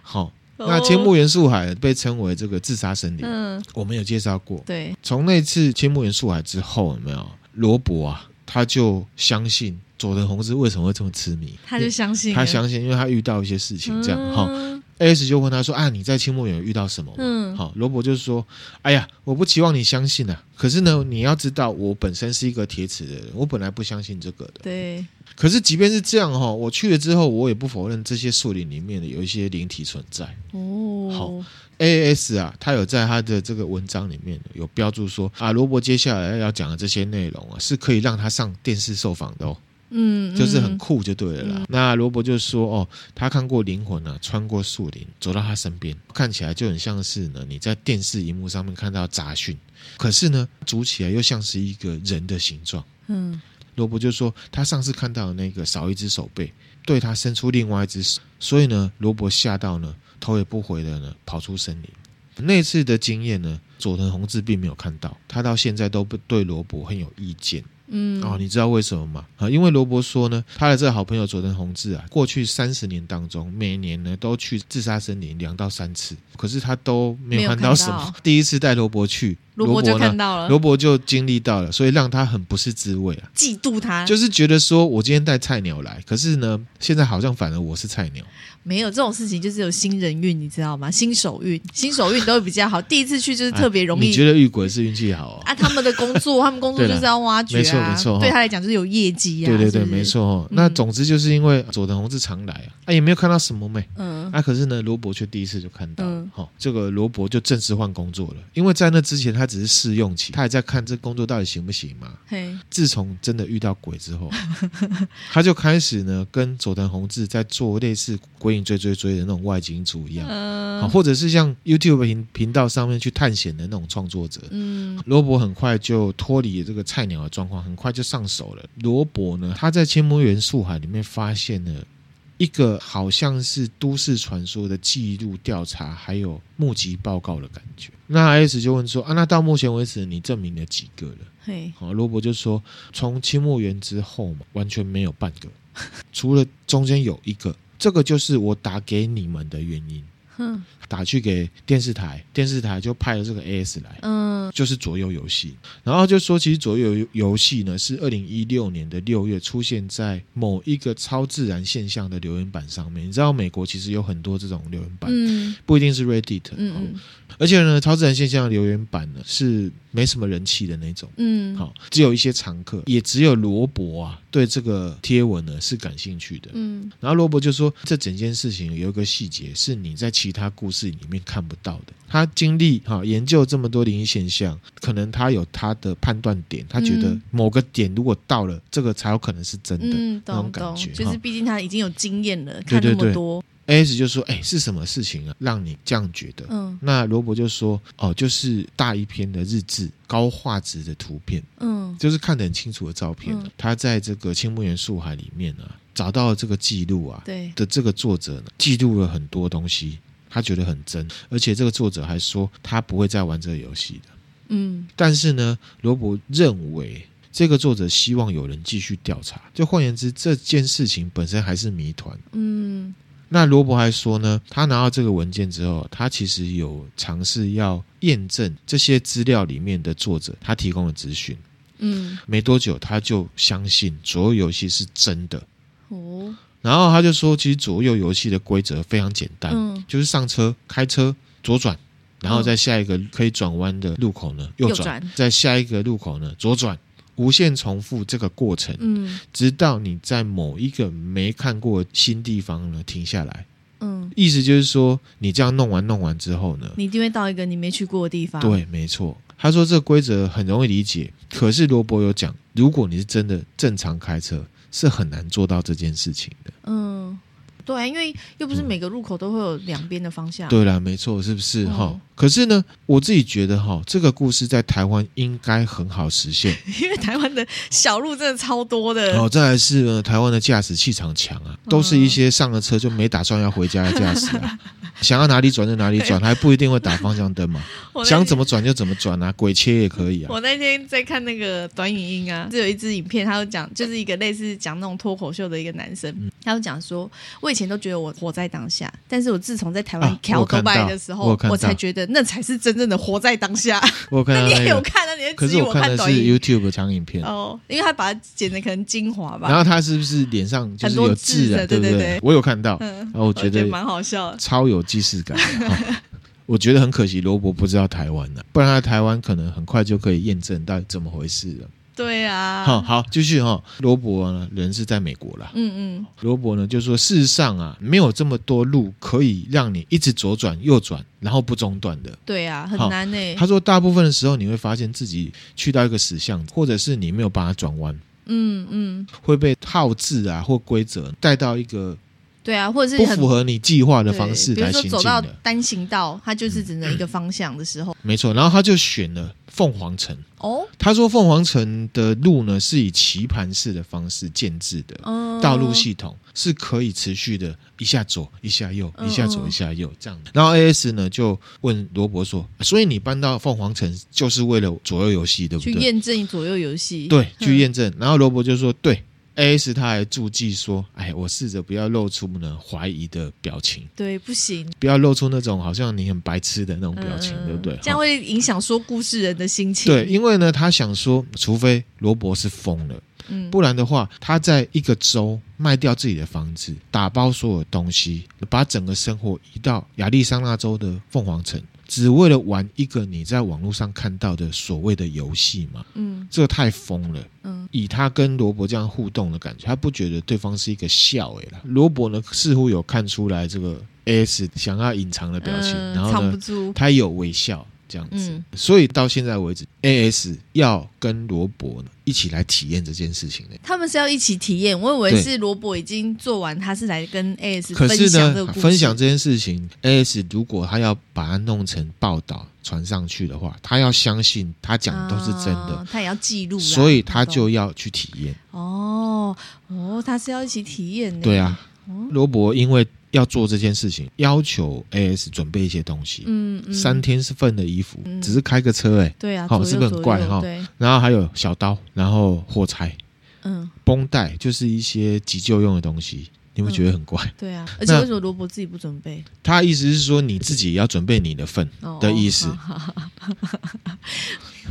S1: 好，那青木原树海被称为这个自杀森林，嗯，我们有介绍过。
S2: 对，
S1: 从那次青木原树海之后，有没有罗伯啊？他就相信佐藤弘之为什么会这么痴迷？
S2: 他就相信，
S1: 他相信，因为他遇到一些事情，这样哈。嗯 A.S 就问他说：“啊，你在青木园遇到什么？”嗯，好，罗伯就是说：“哎呀，我不期望你相信啊，可是呢，你要知道，我本身是一个铁齿的人，我本来不相信这个的。
S2: 对，
S1: 可是即便是这样哈，我去了之后，我也不否认这些树林里面的有一些灵体存在。哦，好，A.S 啊，他有在他的这个文章里面有标注说啊，罗伯接下来要讲的这些内容啊，是可以让他上电视受访的哦。”嗯，就是很酷就对了啦。嗯、那罗伯就说：“哦，他看过灵魂啊，穿过树林走到他身边，看起来就很像是呢你在电视荧幕上面看到杂讯，可是呢组起来又像是一个人的形状。”嗯，罗伯就说他上次看到的那个少一只手背，对他伸出另外一只手，所以呢罗伯吓到呢头也不回的呢跑出森林。那次的经验呢，佐藤弘志并没有看到，他到现在都不对罗伯很有意见。嗯，哦，你知道为什么吗？啊，因为罗伯说呢，他的这个好朋友佐藤弘志啊，过去三十年当中，每年呢都去自杀森林两到三次，可是他都没有看到什么。第一次带罗伯去。
S2: 罗伯就看到了，
S1: 罗伯就经历到了，所以让他很不是滋味啊，
S2: 嫉妒他，
S1: 就是觉得说我今天带菜鸟来，可是呢，现在好像反而我是菜鸟。
S2: 没有这种事情，就是有新人运，你知道吗？新手运，新手运都会比较好。第一次去就是特别容易。
S1: 你觉得遇鬼是运气好啊？
S2: 啊，他们的工作，他们工作就是要挖掘啊，
S1: 没错没错，
S2: 对他来讲就是有业绩啊。
S1: 对对对，没错。那总之就是因为佐藤弘之常来啊，啊也没有看到什么妹，嗯，啊可是呢，罗伯却第一次就看到，好，这个罗伯就正式换工作了，因为在那之前他只是试用期。他还在看这工作到底行不行嘛？自从真的遇到鬼之后，他就开始呢跟佐藤弘志在做类似《鬼影追追追》的那种外景组一样，呃、或者是像 YouTube 频频道上面去探险的那种创作者。嗯，罗伯很快就脱离这个菜鸟的状况，很快就上手了。罗伯呢，他在千魔元素海里面发现了。一个好像是都市传说的记录调查，还有目击报告的感觉。那 S 就问说：“啊，那到目前为止，你证明了几个了？”嘿，好，罗伯就说：“从清末元之后嘛，完全没有半个，除了中间有一个，这个就是我打给你们的原因。”哼。打去给电视台，电视台就派了这个 AS 来，嗯，就是左右游戏，然后就说其实左右游戏呢是二零一六年的六月出现在某一个超自然现象的留言板上面。你知道美国其实有很多这种留言板，嗯，不一定是 Reddit，嗯，而且呢，超自然现象的留言板呢是没什么人气的那种，嗯，好，只有一些常客，也只有罗伯啊对这个贴文呢是感兴趣的，嗯，然后罗伯就说这整件事情有一个细节是你在其他故事。里面看不到的。他经历哈研究这么多灵异现象，可能他有他的判断点，他觉得某个点如果到了，这个才有可能是真的。嗯，那种感觉，
S2: 就是毕竟他已经有经验了，看那么多。
S1: AS 就说：“哎、欸，是什么事情啊，让你这样觉得？”嗯，那罗伯就说：“哦，就是大一篇的日志，高画质的图片，嗯，就是看得很清楚的照片。嗯、他在这个青木原树海里面啊，找到了这个记录啊，对的这个作者呢，记录了很多东西。”他觉得很真，而且这个作者还说他不会再玩这个游戏的。嗯，但是呢，罗伯认为这个作者希望有人继续调查。就换言之，这件事情本身还是谜团。嗯，那罗伯还说呢，他拿到这个文件之后，他其实有尝试要验证这些资料里面的作者他提供的资讯。嗯，没多久他就相信左右游戏是真的。哦。然后他就说，其实左右游戏的规则非常简单，嗯、就是上车开车左转，然后在下一个可以转弯的路口呢右转，右转在下一个路口呢左转，无限重复这个过程，嗯，直到你在某一个没看过新地方呢停下来，嗯，意思就是说你这样弄完弄完之后呢，
S2: 你一定会到一个你没去过的地方。
S1: 对，没错。他说这个规则很容易理解，可是罗伯有讲，如果你是真的正常开车。是很难做到这件事情的。嗯，
S2: 对啊，因为又不是每个路口都会有两边的方向。
S1: 对啦，没错，是不是哈？嗯、可是呢，我自己觉得哈，这个故事在台湾应该很好实现，
S2: 因为台湾的小路真的超多的。
S1: 哦，再来是呢，台湾的驾驶气场强啊，都是一些上了车就没打算要回家的驾驶啊。想要哪里转就哪里转，还不一定会打方向灯嘛。想怎么转就怎么转啊，鬼切也可以啊。
S2: 我那天在看那个短影音啊，就有一支影片，他就讲，就是一个类似讲那种脱口秀的一个男生，嗯、他就讲说，我以前都觉得我活在当下，但是我自从在台湾跳国外的时候，我，我才觉得那才是真正的活在当下。
S1: 我看到、那、
S2: 你也有看啊？你在质疑我看
S1: 的？是 YouTube 长影片
S2: 哦，因为他把它剪的可能精华吧。
S1: 然后他是不是脸上就是有痣的？对对对，我有看到，嗯、然后我觉得蛮好笑，超有既视感。我觉得很可惜，罗伯不知道台湾的，不然他台湾可能很快就可以验证到底怎么回事了。
S2: 对啊，
S1: 好好继续哈。罗伯呢，人是在美国啦。嗯嗯。罗伯呢，就说事实上啊，没有这么多路可以让你一直左转右转，然后不中断的。
S2: 对啊，很难呢。
S1: 他说，大部分的时候你会发现自己去到一个死巷，或者是你没有办法转弯。嗯嗯。会被套制啊或规则带到一个。
S2: 对啊，或者是
S1: 不符合你计划的方式来行进。比如说走到
S2: 单行道，它就是只能一个方向的时候。
S1: 没错，然后他就选了凤凰城。哦，他说凤凰城的路呢是以棋盘式的方式建制的，道路系统是可以持续的一下左一下右，一下左一下右这样的。然后 AS 呢就问罗伯说：“所以你搬到凤凰城就是为了左右游戏，对不对？”
S2: 去验证左右游戏。
S1: 对，去验证。然后罗伯就说：“对。” A.S. 他还注记说：“哎，我试着不要露出呢怀疑的表情，
S2: 对，不行，
S1: 不要露出那种好像你很白痴的那种表情，嗯、对不对？
S2: 这样会影响说故事人的心情。
S1: 对，因为呢，他想说，除非罗伯是疯了，嗯，不然的话，他在一个州卖掉自己的房子，打包所有东西，把整个生活移到亚利桑那州的凤凰城。”只为了玩一个你在网络上看到的所谓的游戏嘛？嗯，这个太疯了。嗯，以他跟罗伯这样互动的感觉，他不觉得对方是一个笑诶啦。罗伯呢，似乎有看出来这个 AS 想要隐藏的表情，嗯、然后呢，他有微笑。这样子，嗯、所以到现在为止，AS 要跟罗伯呢一起来体验这件事情呢。
S2: 他们是要一起体验，我以为是罗伯已经做完，他是来跟 AS 分享这个故事。可是呢，
S1: 分享这件事情，AS 如果他要把它弄成报道传上去的话，他要相信他讲的都是真的，哦、
S2: 他也要记录，
S1: 所以他就要去体验。
S2: 哦哦，他是要一起体验的。
S1: 对啊，罗伯因为。要做这件事情，要求 AS 准备一些东西。嗯，嗯三天是份的衣服，嗯、只是开个车哎、欸。
S2: 对啊，
S1: 好、哦，是不是很怪哈？对。然后还有小刀，然后火柴，嗯，绷带，就是一些急救用的东西。你会觉得很怪、嗯？
S2: 对啊，而且为什么罗伯自己不准备？
S1: 他意思是说你自己要准备你的份的意思，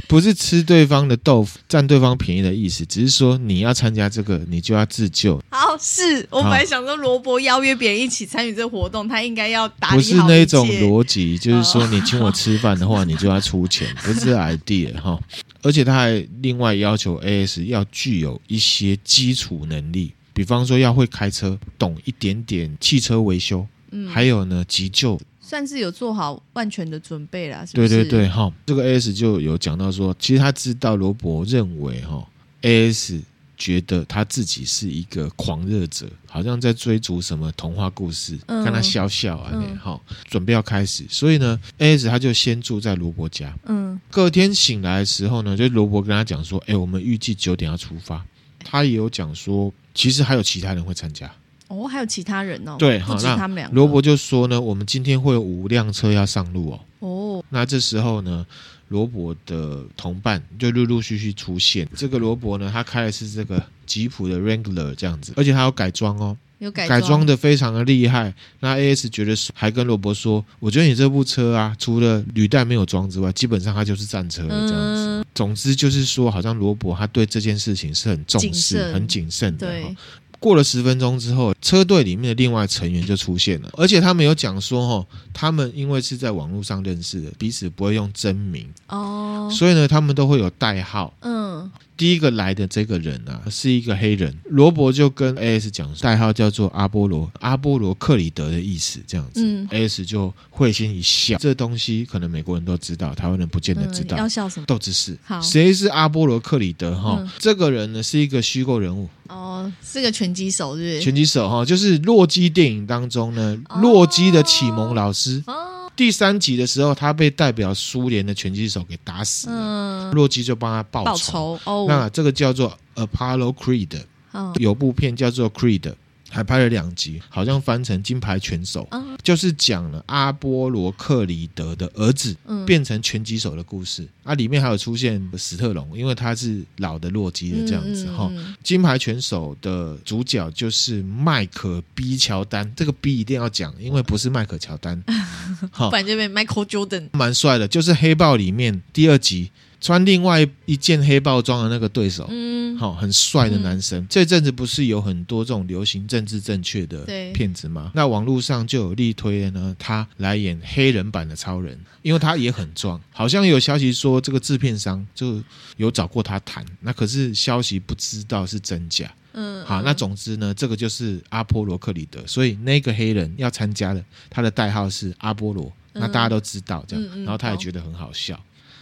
S1: 不是吃对方的豆腐占对方便宜的意思，只是说你要参加这个，你就要自救。
S2: 好，是我本来想说罗伯邀约别人一起参与这个活动，他应该要打
S1: 不是那种逻辑，就是说你请我吃饭的话，你就要出钱，不是 idea 哈。而且他还另外要求 AS 要具有一些基础能力。比方说要会开车，懂一点点汽车维修，嗯，还有呢急救，
S2: 算是有做好万全的准备啦。是不是？
S1: 对对对，哈，这个 AS 就有讲到说，其实他知道罗伯认为哈，AS 觉得他自己是一个狂热者，好像在追逐什么童话故事，看、嗯、他笑笑啊，那好，准备要开始，所以呢，AS 他就先住在罗伯家，嗯，隔天醒来的时候呢，就罗伯跟他讲说，哎，我们预计九点要出发，他也有讲说。其实还有其他人会参加
S2: 哦，还有其他人哦。
S1: 对，好，那他们两个。罗伯就说呢，我们今天会有五辆车要上路哦。哦，那这时候呢，罗伯的同伴就陆陆续续出现。这个罗伯呢，他开的是这个吉普的 Wrangler 这样子，而且他有改装哦，
S2: 有改
S1: 改装的非常的厉害。那 AS 觉得还跟罗伯说，我觉得你这部车啊，除了履带没有装之外，基本上它就是战车了这样子。嗯总之就是说，好像罗伯他对这件事情是很重视、谨很谨慎的。对，过了十分钟之后，车队里面的另外成员就出现了，而且他们有讲说，哦，他们因为是在网络上认识的，彼此不会用真名哦，所以呢，他们都会有代号。嗯。第一个来的这个人啊，是一个黑人。罗伯就跟 AS 讲，代号叫做阿波罗，阿波罗克里德的意思，这样子。嗯，AS 就会心一笑。这东西可能美国人都知道，台湾人不见得知道。
S2: 嗯、要笑什么？
S1: 斗知识。好，谁是阿波罗克里德？哈、嗯，这个人呢是一个虚构人物。
S2: 哦，是个拳击手，是不是？
S1: 拳击手哈，就是洛基电影当中呢，洛基的启蒙老师。哦第三集的时候，他被代表苏联的拳击手给打死了，嗯、洛基就帮他报仇。报仇哦、那这个叫做 Apollo Creed，、哦、有部片叫做 Creed，还拍了两集，好像翻成《金牌拳手》，就是讲了阿波罗克里德的儿子变成拳击手的故事。啊，里面还有出现史特龙，因为他是老的洛基的这样子哈。《金牌拳手》的主角就是迈克 B 乔丹，这个 B 一定要讲，因为不是迈克乔丹，
S2: 不然就被 Michael Jordan，
S1: 蛮帅的，就是黑豹里面第二集。穿另外一件黑豹装的那个对手，嗯，好，很帅的男生。嗯、这阵子不是有很多这种流行政治正确的片子吗？那网络上就有力推呢，他来演黑人版的超人，因为他也很壮。好像有消息说这个制片商就有找过他谈，那可是消息不知道是真假。嗯，好，那总之呢，这个就是阿波罗克里德，所以那个黑人要参加的，他的代号是阿波罗，那大家都知道这样，然后他也觉得很好笑。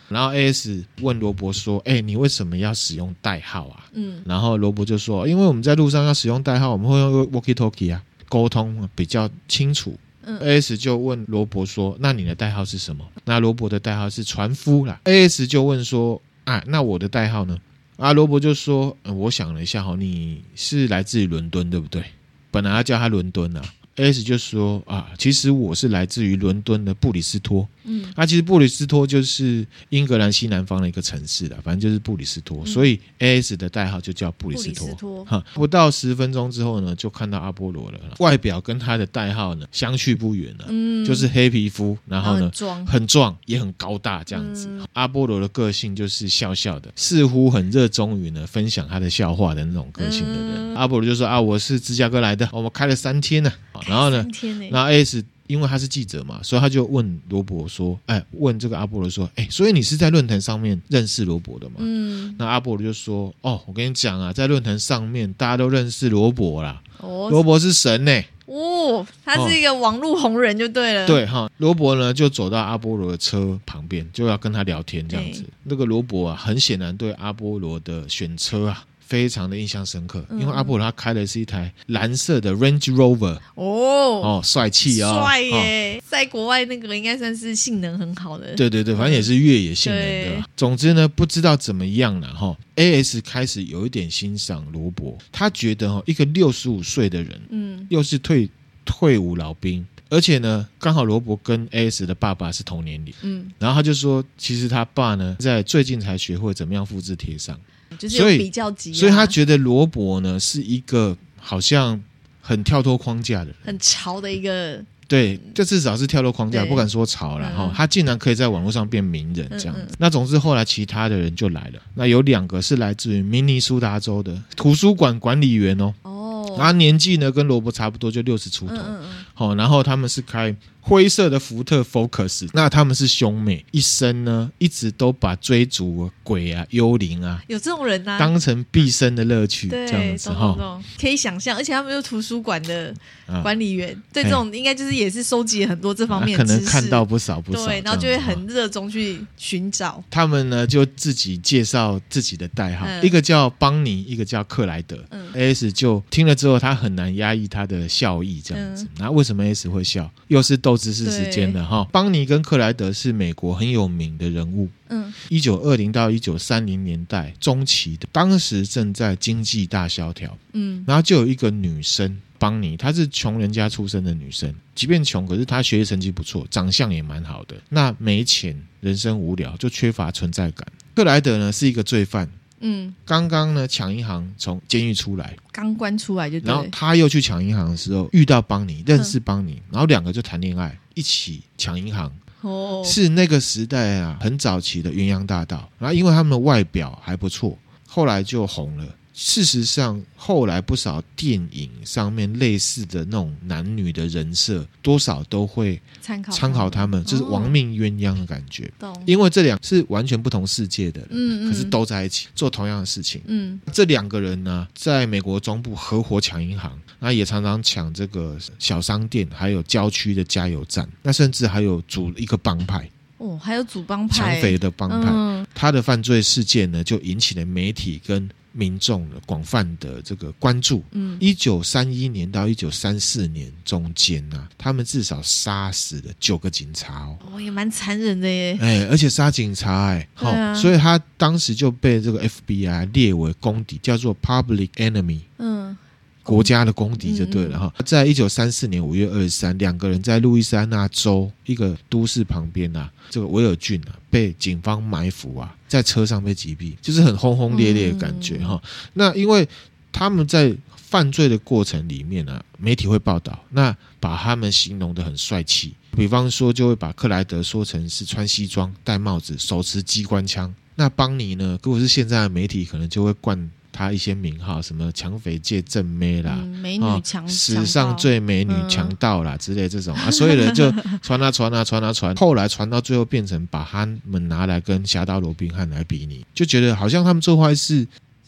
S1: 然后 AS 问罗伯说：“哎，你为什么要使用代号啊？”嗯，然后罗伯就说：“因为我们在路上要使用代号，我们会用 walkie-talkie 啊，沟通比较清楚。”嗯，AS 就问罗伯说：“那你的代号是什么？”那罗伯的代号是船夫啦。AS 就问说：“啊，那我的代号呢？”啊，罗伯就说：“嗯，我想了一下哈，你是来自于伦敦对不对？本来要叫他伦敦啊。” S 就说啊，其实我是来自于伦敦的布里斯托。嗯，那、啊、其实布里斯托就是英格兰西南方的一个城市了，反正就是布里斯托，嗯、所以 AS 的代号就叫布里斯托。哈，不到十分钟之后呢，就看到阿波罗了，外表跟他的代号呢相去不远了。嗯，就是黑皮肤，然后呢很壮，很壮，也很高大这样子。嗯、阿波罗的个性就是笑笑的，似乎很热衷于呢分享他的笑话的那种个性的人。嗯、阿波罗就说啊，我是芝加哥来的，我们开了三天呢。然后呢，然后 AS 因为他是记者嘛，所以他就问罗伯说：“哎，问这个阿波罗说，哎，所以你是在论坛上面认识罗伯的嘛？”嗯，那阿波罗就说：“哦，我跟你讲啊，在论坛上面大家都认识罗伯啦，哦，罗伯是神呢，
S2: 哦，他是一个网络红人就对了。哦”
S1: 对哈，罗伯呢就走到阿波罗的车旁边，就要跟他聊天这样子。那个罗伯啊，很显然对阿波罗的选车啊。非常的印象深刻，因为阿波罗他开的是一台蓝色的 Range Rover 哦。哦，帅气啊，
S2: 帅耶！在国外那个应该算是性能很好的，
S1: 对对对，反正也是越野性能的。总之呢，不知道怎么样了哈。AS 开始有一点欣赏罗伯，他觉得哈，一个六十五岁的人，嗯，又是退退伍老兵，而且呢，刚好罗伯跟 AS 的爸爸是同年龄，嗯，然后他就说，其实他爸呢，在最近才学会怎么样复制贴上。
S2: 就是有比较级、啊，
S1: 所以他觉得罗伯呢是一个好像很跳脱框架的人，
S2: 很潮的一个。
S1: 对，这至少是跳脱框架，不敢说潮了哈。嗯、他竟然可以在网络上变名人这样子。嗯嗯、那总之后来其他的人就来了，那有两个是来自于明尼苏达州的图书馆管理员哦。哦，他年纪呢跟罗伯差不多，就六十出头。嗯嗯好，然后他们是开灰色的福特 Focus，那他们是兄妹，一生呢一直都把追逐鬼啊、幽灵啊，
S2: 有这种人呐、啊，
S1: 当成毕生的乐趣，
S2: 对
S1: 这样子哈，
S2: 可以想象，而且他们又图书馆的管理员，啊、对这种应该就是也是收集很多这方面
S1: 可能看到不少不少，
S2: 对，然后就会很热衷去寻找。
S1: 他们呢就自己介绍自己的代号，嗯、一个叫邦尼，一个叫克莱德。嗯，AS 就听了之后，他很难压抑他的笑意，这样子，那为什么 AS 会笑？又是斗知识时间的哈，邦尼跟克莱德是美国很有名的人物。嗯，一九二零到一九三零年代中期的，当时正在经济大萧条。嗯，然后就有一个女生邦尼，她是穷人家出身的女生，即便穷，可是她学习成绩不错，长相也蛮好的。那没钱，人生无聊，就缺乏存在感。克莱德呢是一个罪犯。嗯，刚刚呢抢银行从监狱出来，
S2: 刚关出来就，
S1: 然后他又去抢银行的时候遇到邦尼，认识邦尼，嗯、然后两个就谈恋爱，一起抢银行。哦，是那个时代啊，很早期的鸳鸯大道。然后因为他们的外表还不错，后来就红了。事实上，后来不少电影上面类似的那种男女的人设，多少都会参考参考他们，就是亡命鸳鸯的感觉。哦、因为这两是完全不同世界的人，嗯嗯，可是都在一起做同样的事情。嗯，这两个人呢，在美国中部合伙抢银行，那也常常抢这个小商店，还有郊区的加油站，那甚至还有组一个帮派。
S2: 哦，还有组帮派，
S1: 抢匪的帮派。嗯、他的犯罪事件呢，就引起了媒体跟。民众的广泛的这个关注，嗯，一九三一年到一九三四年中间呢、啊，他们至少杀死了九个警察哦，
S2: 哦，也蛮残忍的耶，
S1: 哎，而且杀警察哎，好、啊。哦，所以他当时就被这个 FBI 列为公敌，叫做 Public Enemy，嗯，国家的公敌就对了哈。在一九三四年五月二十三，两个人在路易斯安那州一个都市旁边啊，这个维尔郡啊，被警方埋伏啊，在车上被击毙，就是很轰轰烈烈的感觉哈。那因为他们在犯罪的过程里面呢、啊，媒体会报道，那把他们形容的很帅气，比方说就会把克莱德说成是穿西装、戴帽子、手持机关枪。那邦尼呢？如果是现在的媒体，可能就会冠他一些名号，什么抢匪界正妹啦，
S2: 嗯、美女强、哦，
S1: 史上最美女强盗啦、嗯、之类这种啊，所以呢就传啊传啊传啊传，后来传到最后变成把他们拿来跟侠盗罗宾汉来比拟，就觉得好像他们做坏事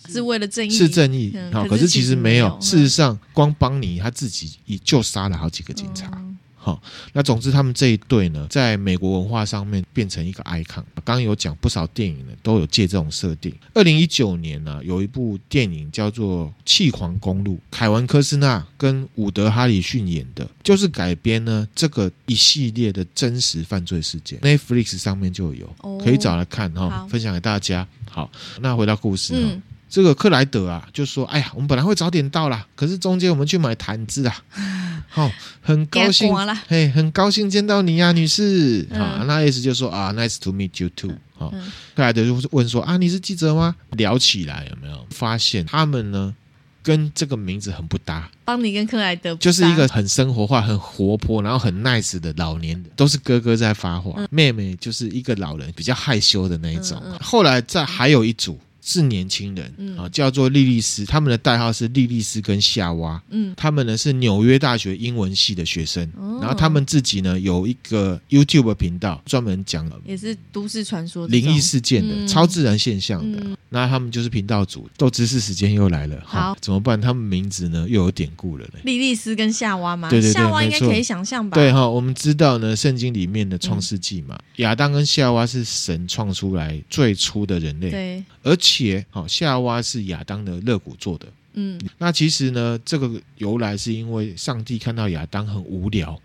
S2: 是为了正义，
S1: 是正义好、嗯，可是其实没有，事实上光邦尼他自己也就杀了好几个警察。嗯好，那总之他们这一对呢，在美国文化上面变成一个 icon。刚刚有讲不少电影呢，都有借这种设定。二零一九年呢，有一部电影叫做《气狂公路》，凯文科斯纳跟伍德哈里逊演的，就是改编呢这个一系列的真实犯罪事件。Netflix 上面就有，可以找来看哈，分享给大家。好，那回到故事这个克莱德啊，就说：“哎呀，我们本来会早点到啦，可是中间我们去买毯子啊，好、哦，很高兴，嘿，很高兴见到你呀、啊，女士。嗯、啊，那意思就是说啊，nice to meet you too。好、嗯，克莱德就问说：啊，你是记者吗？聊起来有没有发现他们呢，跟这个名字很不搭？邦尼跟克莱德就是一个很生活化、很活泼，然后很 nice 的老年人，都是哥哥在发话、嗯，妹妹就是一个老人，比较害羞的那一种。嗯嗯、后来再还有一组。”是年轻人啊，叫做莉莉丝，他们的代号是莉莉丝跟夏娃。嗯，他们呢是纽约大学英文系的学生，然后他们自己呢有一个 YouTube 频道，专门讲也是都市传说、灵异事件的、超自然现象的。那他们就是频道组。斗知识时间又来了，好，怎么办？他们名字呢又有典故了呢？莉莉丝跟夏娃吗？对对对，夏娃应该可以想象吧？对哈，我们知道呢，圣经里面的创世纪嘛，亚当跟夏娃是神创出来最初的人类，对，而且。且好，夏娃是亚当的肋骨做的。嗯，那其实呢，这个由来是因为上帝看到亚当很无聊，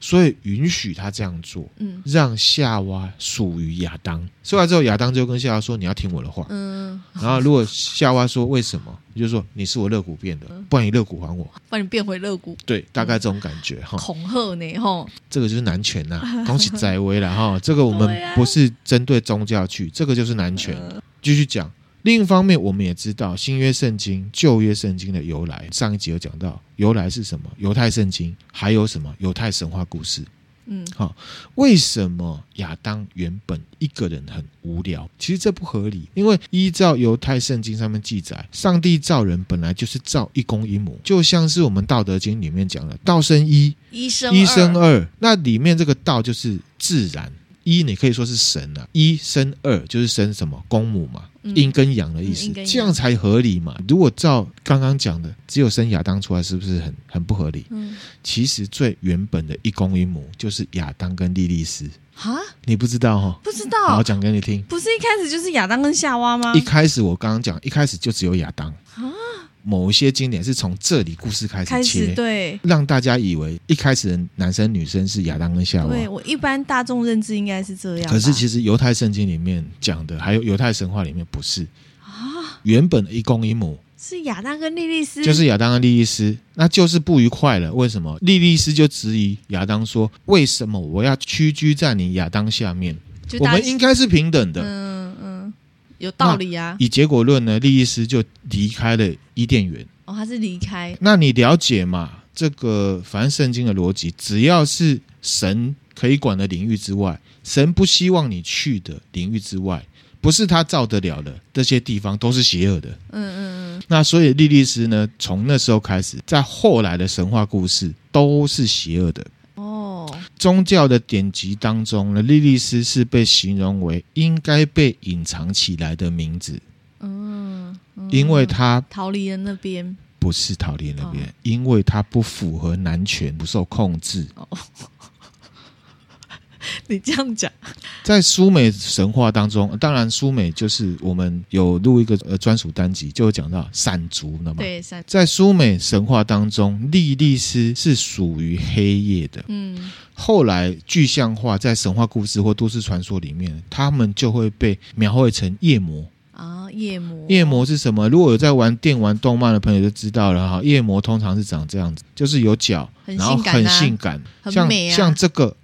S1: 所以允许他这样做。嗯，让夏娃属于亚当。说完之后，亚当就跟夏娃说：“你要听我的话。”嗯，然后如果夏娃说：“为什么？”你就说：“你是我肋骨变的，不然你肋骨还我，把你变回肋骨。”对，大概这种感觉哈。恐吓呢？哈，这个就是男权呐，恭喜在威了哈。这个我们不是针对宗教去，这个就是男权。继续讲。另一方面，我们也知道新约圣经、旧约圣经的由来。上一集有讲到，由来是什么？犹太圣经，还有什么？犹太神话故事。嗯，好，为什么亚当原本一个人很无聊？其实这不合理，因为依照犹太圣经上面记载，上帝造人本来就是造一公一母，就像是我们道德经里面讲的“道生一，一生二”，一生二，那里面这个道就是自然。一，你可以说是神啊，一生二就是生什么公母嘛，阴跟阳的意思，这样才合理嘛。如果照刚刚讲的，只有生亚当出来，是不是很很不合理？嗯，其实最原本的一公一母就是亚当跟莉莉丝啊，你不知道哈？不知道，好，讲给你听。不是一开始就是亚当跟夏娃吗？一开始我刚刚讲，一开始就只有亚当啊。某一些经典是从这里故事开始切，开始对，让大家以为一开始的男生女生是亚当跟夏娃。对，我一般大众认知应该是这样，可是其实犹太圣经里面讲的，还有犹太神话里面不是啊，原本的一公一母是亚当跟莉莉丝，就是亚当跟莉莉丝，那就是不愉快了。为什么？莉莉丝就质疑亚当说：“为什么我要屈居在你亚当下面？我们应该是平等的。”嗯。有道理啊！以结果论呢，莉莉丝就离开了伊甸园。哦，他是离开。那你了解嘛？这个反正圣经的逻辑，只要是神可以管的领域之外，神不希望你去的领域之外，不是他造得了的这些地方，都是邪恶的。嗯嗯嗯。那所以莉莉丝呢，从那时候开始，在后来的神话故事都是邪恶的。宗教的典籍当中呢，莉莉丝是被形容为应该被隐藏起来的名字。嗯，嗯，因为他逃离了那边，不是逃离那边，哦，因为他不符合男权，不受控制。哦 你这样讲，在苏美神话当中，当然苏美就是我们有录一个呃专属单集，就有讲到闪族，那么对，在苏美神话当中，莉莉丝是属于黑夜的。嗯，后来具象化在神话故事或都市传说里面，他们就会被描绘成夜魔。
S2: 啊，夜魔，
S1: 夜魔是什么？如果有在玩电玩动漫的朋友就知道了哈。夜魔通常是长这样子，就是有角，然后很性感，像像这个，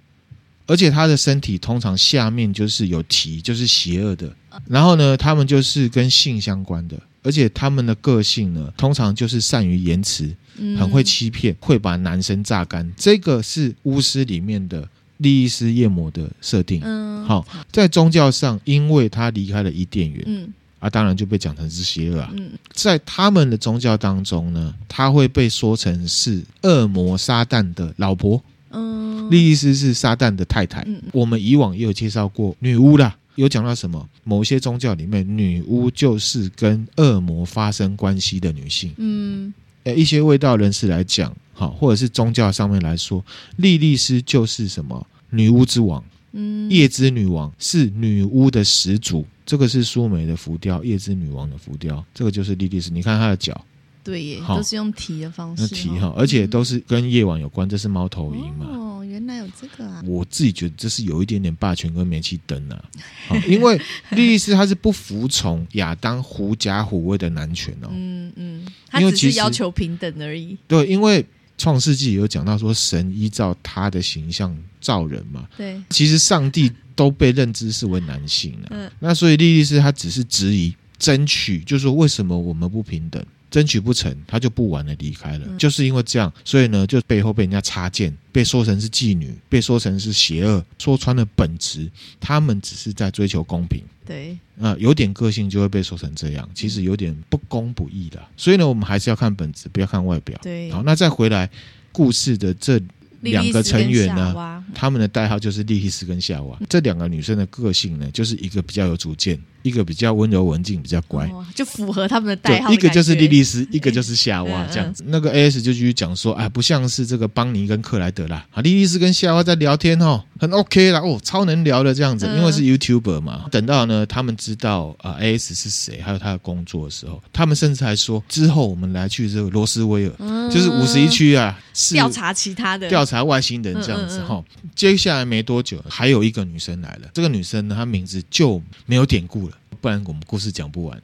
S1: 而且他的身体通常下面就是有蹄，就是邪恶的。然后呢，他们就是跟性相关的，而且他们的个性呢，通常就是善于言辞，很会欺骗，会把男生榨干。这个是巫师里面的。利益斯夜魔的设定，嗯，好，在宗教上，因为他离开了伊甸园，嗯，啊，当然就被讲成是邪恶啊，嗯，在他们的宗教当中呢，他会被说成是恶魔撒旦的老婆，嗯，莉莉丝是撒旦的太太，嗯，我们以往也有介绍过女巫啦，有讲到什么？某些宗教里面，女巫就是跟恶魔发生关系的女性，嗯，呃，一些味道人士来讲。好，或者是宗教上面来说，莉莉丝就是什么？女巫之王，嗯，夜之女王是女巫的始祖，这个是苏梅的浮雕，夜之女王的浮雕，这个就是莉莉丝。你看她的脚，
S2: 对耶，都是用提的方式，那
S1: 提哈，而且都是跟夜晚有关，这是猫头鹰嘛。
S2: 哦，原来有这个啊！
S1: 我自己觉得这是有一点点霸权跟煤气灯啊，因为莉莉丝她是不服从亚当狐假虎威的男权哦，嗯嗯，
S2: 她只是要求平等而已。
S1: 对，因为。创世纪有讲到说，神依照他的形象造人嘛？对，其实上帝都被认知是为男性啊。嗯，那所以莉莉丝她只是质疑、争取，就是说为什么我们不平等？争取不成，他就不玩了，离开了。嗯、就是因为这样，所以呢，就背后被人家插剑，被说成是妓女，被说成是邪恶。说穿了本质，他们只是在追求公平。
S2: 对，
S1: 啊、呃，有点个性就会被说成这样，其实有点不公不义的。所以呢，我们还是要看本质，不要看外表。
S2: 对，
S1: 好，那再回来故事的这。两个成员呢，他们的代号就是莉莉丝跟夏娃。这两个女生的个性呢，就是一个比较有主见，一个比较温柔文静，比较乖，
S2: 就符合他们的代号的。
S1: 一个就是莉莉丝，一个就是夏娃，这样子。那个 A S 就继续讲说，哎，不像是这个邦尼跟克莱德啦。啊，莉莉丝跟夏娃在聊天哦，很 OK 啦，哦，超能聊的这样子，因为是 YouTuber 嘛。等到呢，他们知道啊 A S 是谁，还有他的工作的时候，他们甚至还说，之后我们来去这个罗斯威尔，就是五十一区啊，
S2: 调查其他的调。
S1: 查外星人这样子哈，接下来没多久，还有一个女生来了。这个女生呢，她名字就没有典故了，不然我们故事讲不完。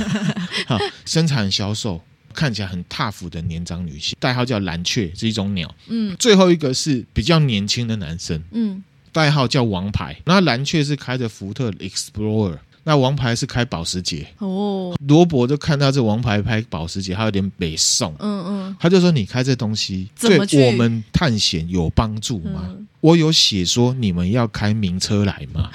S1: 好，身材很消瘦，看起来很 tough 的年长女性，代号叫蓝雀，是一种鸟。嗯，最后一个是比较年轻的男生，嗯，代号叫王牌。那蓝雀是开着福特 Explorer。那王牌是开保时捷哦，罗伯就看到这王牌开保时捷，他有点北宋，嗯嗯，他就说：“你开这东西对我们探险有帮助吗？嗯、我有写说你们要开名车来吗？”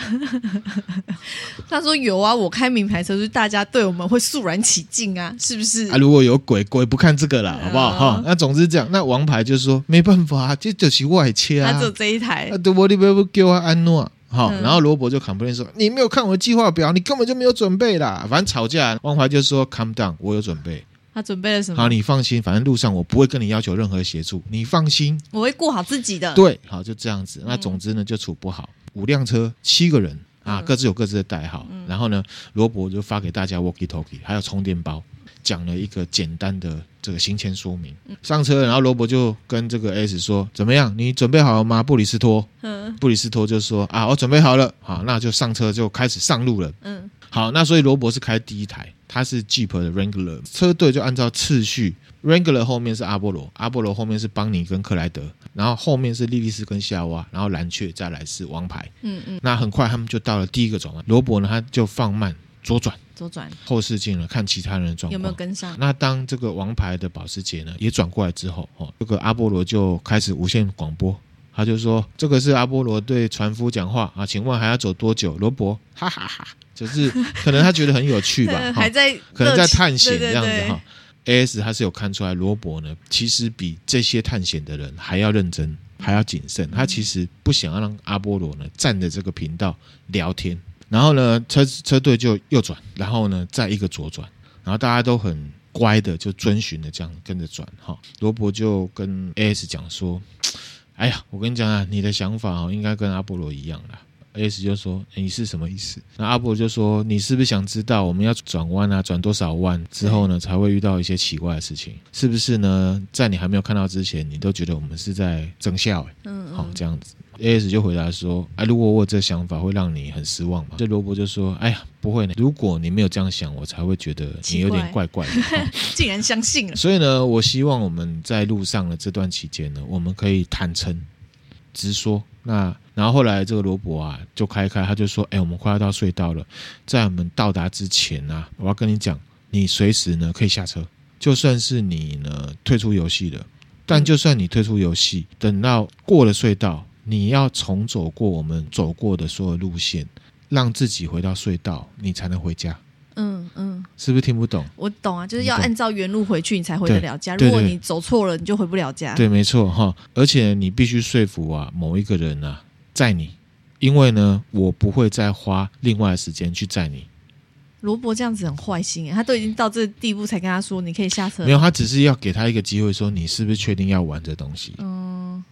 S2: 他说：“有啊，我开名牌车，就是大家对我们会肃然起敬啊，是不是？”
S1: 啊，如果有鬼鬼不看这个啦，好不好？哈、嗯，那总之这样，那王牌就是说没办法，这就是外切啊，
S2: 他走这一台，
S1: 啊，对，我你不不给我安诺。好，然后罗伯就 complain 说：“你没有看我的计划表，你根本就没有准备啦。”反正吵架，王怀就说：“Calm down，我有准备。”
S2: 他准备了什么？
S1: 好，你放心，反正路上我不会跟你要求任何协助，你放心，
S2: 我会顾好自己的。
S1: 对，好，就这样子。那总之呢，就处不好。五辆车，七个人啊，各自有各自的代号。然后呢，罗伯就发给大家 walkie talkie，还有充电宝。讲了一个简单的这个行前说明，上车，然后罗伯就跟这个 S 说：“怎么样？你准备好了吗？”布里斯托，嗯，布里斯托就说：“啊，我准备好了。”好，那就上车，就开始上路了。嗯，好，那所以罗伯是开第一台，他是 Jeep 的 Wrangler，车队就按照次序，Wrangler 后面是阿波罗，阿波罗后面是邦尼跟克莱德，然后后面是莉莉丝跟夏娃，然后蓝雀再来是王牌。嗯嗯，那很快他们就到了第一个转弯，罗伯呢他就放慢左转。左转后视镜了，看其他人的状况
S2: 有没有跟上。
S1: 那当这个王牌的保时捷呢也转过来之后，哦，这个阿波罗就开始无线广播，他就说：“这个是阿波罗对船夫讲话啊，请问还要走多久？”罗伯哈哈哈，就是可能他觉得很有趣吧，
S2: 还在
S1: 可能在探险这样子哈。AS 他是有看出来，罗伯呢其实比这些探险的人还要认真，还要谨慎。他其实不想要让阿波罗呢站着这个频道聊天。然后呢，车车队就右转，然后呢，再一个左转，然后大家都很乖的，就遵循的这样跟着转。哈，罗伯就跟 AS 讲说：“哎呀，我跟你讲啊，你的想法哦，应该跟阿波罗一样啦。，S 就说：“你是什么意思？”那阿波就说：“你是不是想知道我们要转弯啊，转多少弯之后呢，才会遇到一些奇怪的事情？是不是呢？在你还没有看到之前，你都觉得我们是在争笑？嗯，嗯，好，这样子。”AS 就回答说：“哎，如果我有这想法，会让你很失望吗？”这罗伯就说：“哎呀，不会呢。如果你没有这样想，我才会觉得你有点怪怪的。怪 ”
S2: 竟然相信了。
S1: 所以呢，我希望我们在路上的这段期间呢，我们可以坦诚。直说，那然后后来这个罗伯啊就开开，他就说：“哎，我们快要到隧道了，在我们到达之前啊，我要跟你讲，你随时呢可以下车，就算是你呢退出游戏了，但就算你退出游戏，等到过了隧道，你要重走过我们走过的所有路线，让自己回到隧道，你才能回家。”嗯嗯，是不是听不懂？
S2: 我懂啊，就是要按照原路回去，你才回得了家。如果你走错了，你就回不了家。
S1: 对，没错哈。而且你必须说服啊某一个人啊载你，因为呢，我不会再花另外的时间去载你。
S2: 罗伯这样子很坏心，他都已经到这地步才跟他说你可以下车。
S1: 没有，他只是要给他一个机会，说你是不是确定要玩这东西？嗯。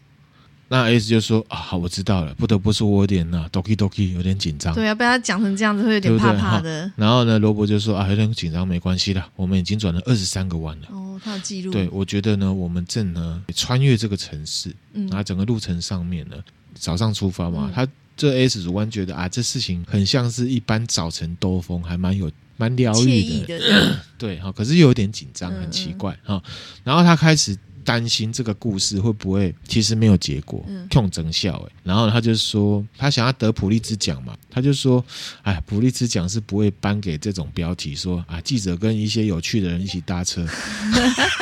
S1: 那 S 就说啊，好，我知道了。不得不说，我有点呐，doki doki，有点紧张。
S2: 对啊，被他讲成这样子，会有点怕怕的。
S1: 然后呢，罗伯就说啊，有点紧张，没关系的，我们已经转了二十三个弯了。
S2: 哦，他有记录。
S1: 对，我觉得呢，我们正呢穿越这个城市，嗯，然后整个路程上面呢，早上出发嘛，嗯、他这 S 主观觉得啊，这事情很像是一般早晨兜风，还蛮有蛮疗愈的。的对 哈，可是又有点紧张，很奇怪哈、嗯嗯。然后他开始。担心这个故事会不会其实没有结果，控真笑哎，然后他就说他想要得普利兹奖嘛，他就说哎，普利兹奖是不会颁给这种标题说啊，记者跟一些有趣的人一起搭车，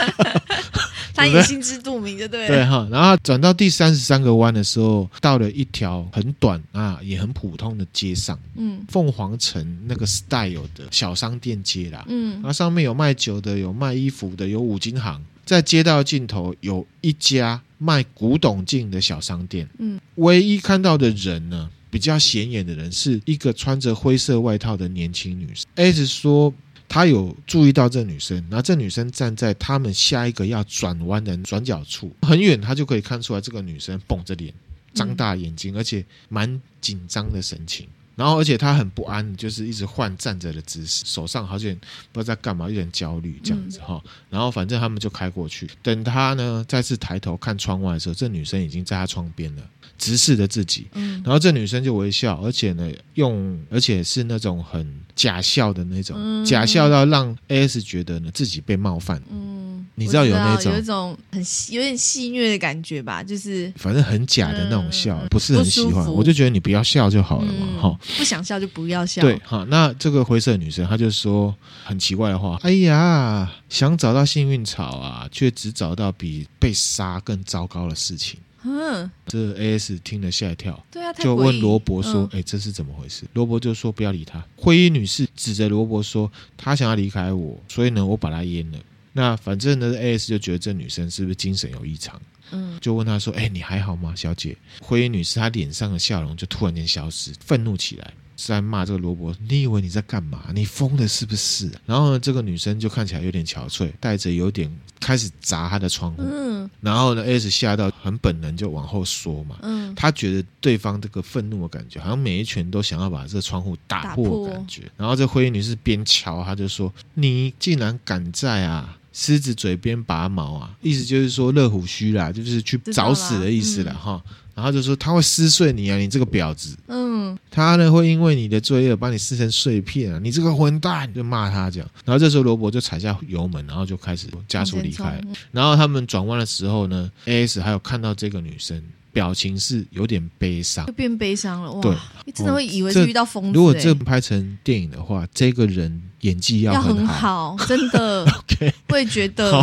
S2: 他也心知肚明，就对
S1: 对哈。然后转到第三十三个弯的时候，到了一条很短啊也很普通的街上，嗯，凤凰城那个 style 的小商店街啦，嗯，然后上面有卖酒的，有卖衣服的，有五金行。在街道尽头有一家卖古董镜的小商店。嗯，唯一看到的人呢，比较显眼的人是一个穿着灰色外套的年轻女生。S 说他有注意到这女生，然后这女生站在他们下一个要转弯的转角处，很远，他就可以看出来这个女生绷着脸，张大眼睛，而且蛮紧张的神情。然后，而且他很不安，就是一直换站着的姿势，手上好像不知道在干嘛，有点焦虑这样子哈、嗯。然后，反正他们就开过去，等他呢再次抬头看窗外的时候，这女生已经在他窗边了。直视着自己，然后这女生就微笑，而且呢，用而且是那种很假笑的那种，嗯、假笑到让 AS 觉得呢自己被冒犯。嗯，你知道有那种
S2: 有一种很有点戏谑的感觉吧？就是
S1: 反正很假的那种笑，嗯、不是很喜欢。我就觉得你不要笑就好了嘛，哈、
S2: 嗯，不想笑就不要笑。
S1: 对，哈，那这个灰色女生她就说很奇怪的话：“哎呀，想找到幸运草啊，却只找到比被杀更糟糕的事情。”嗯，这 AS 听了吓一跳，
S2: 对啊，
S1: 就问罗伯说：“哎、嗯欸，这是怎么回事？”罗伯就说：“不要理他。”灰衣女士指着罗伯说：“她想要离开我，所以呢，我把她阉了。那反正呢，AS 就觉得这女生是不是精神有异常？嗯，就问她说：‘哎、欸，你还好吗，小姐？’灰衣女士她脸上的笑容就突然间消失，愤怒起来。是在骂这个罗伯，你以为你在干嘛？你疯了是不是？然后呢，这个女生就看起来有点憔悴，带着有点开始砸他的窗户。嗯，然后呢，S 吓到很本能就往后缩嘛。嗯，他觉得对方这个愤怒的感觉，好像每一拳都想要把这个窗户打破的感觉。然后这灰衣女士边敲，她就说：“你竟然敢在啊狮子嘴边拔毛啊！”意思就是说乐虎须啦，就是去找死的意思了哈。然后就说他会撕碎你啊，你这个婊子！嗯，他呢会因为你的罪恶把你撕成碎片啊，你这个混蛋！就骂他这样。然后这时候罗伯就踩下油门，然后就开始加速离开。然后他们转弯的时候呢，AS 还有看到这个女生表情是有点悲伤，
S2: 就变悲伤了。哇，对，你真的会以为是遇到疯子、欸。
S1: 如果这拍成电影的话，这个人演技要很好，
S2: 很好真的。OK，我也觉得。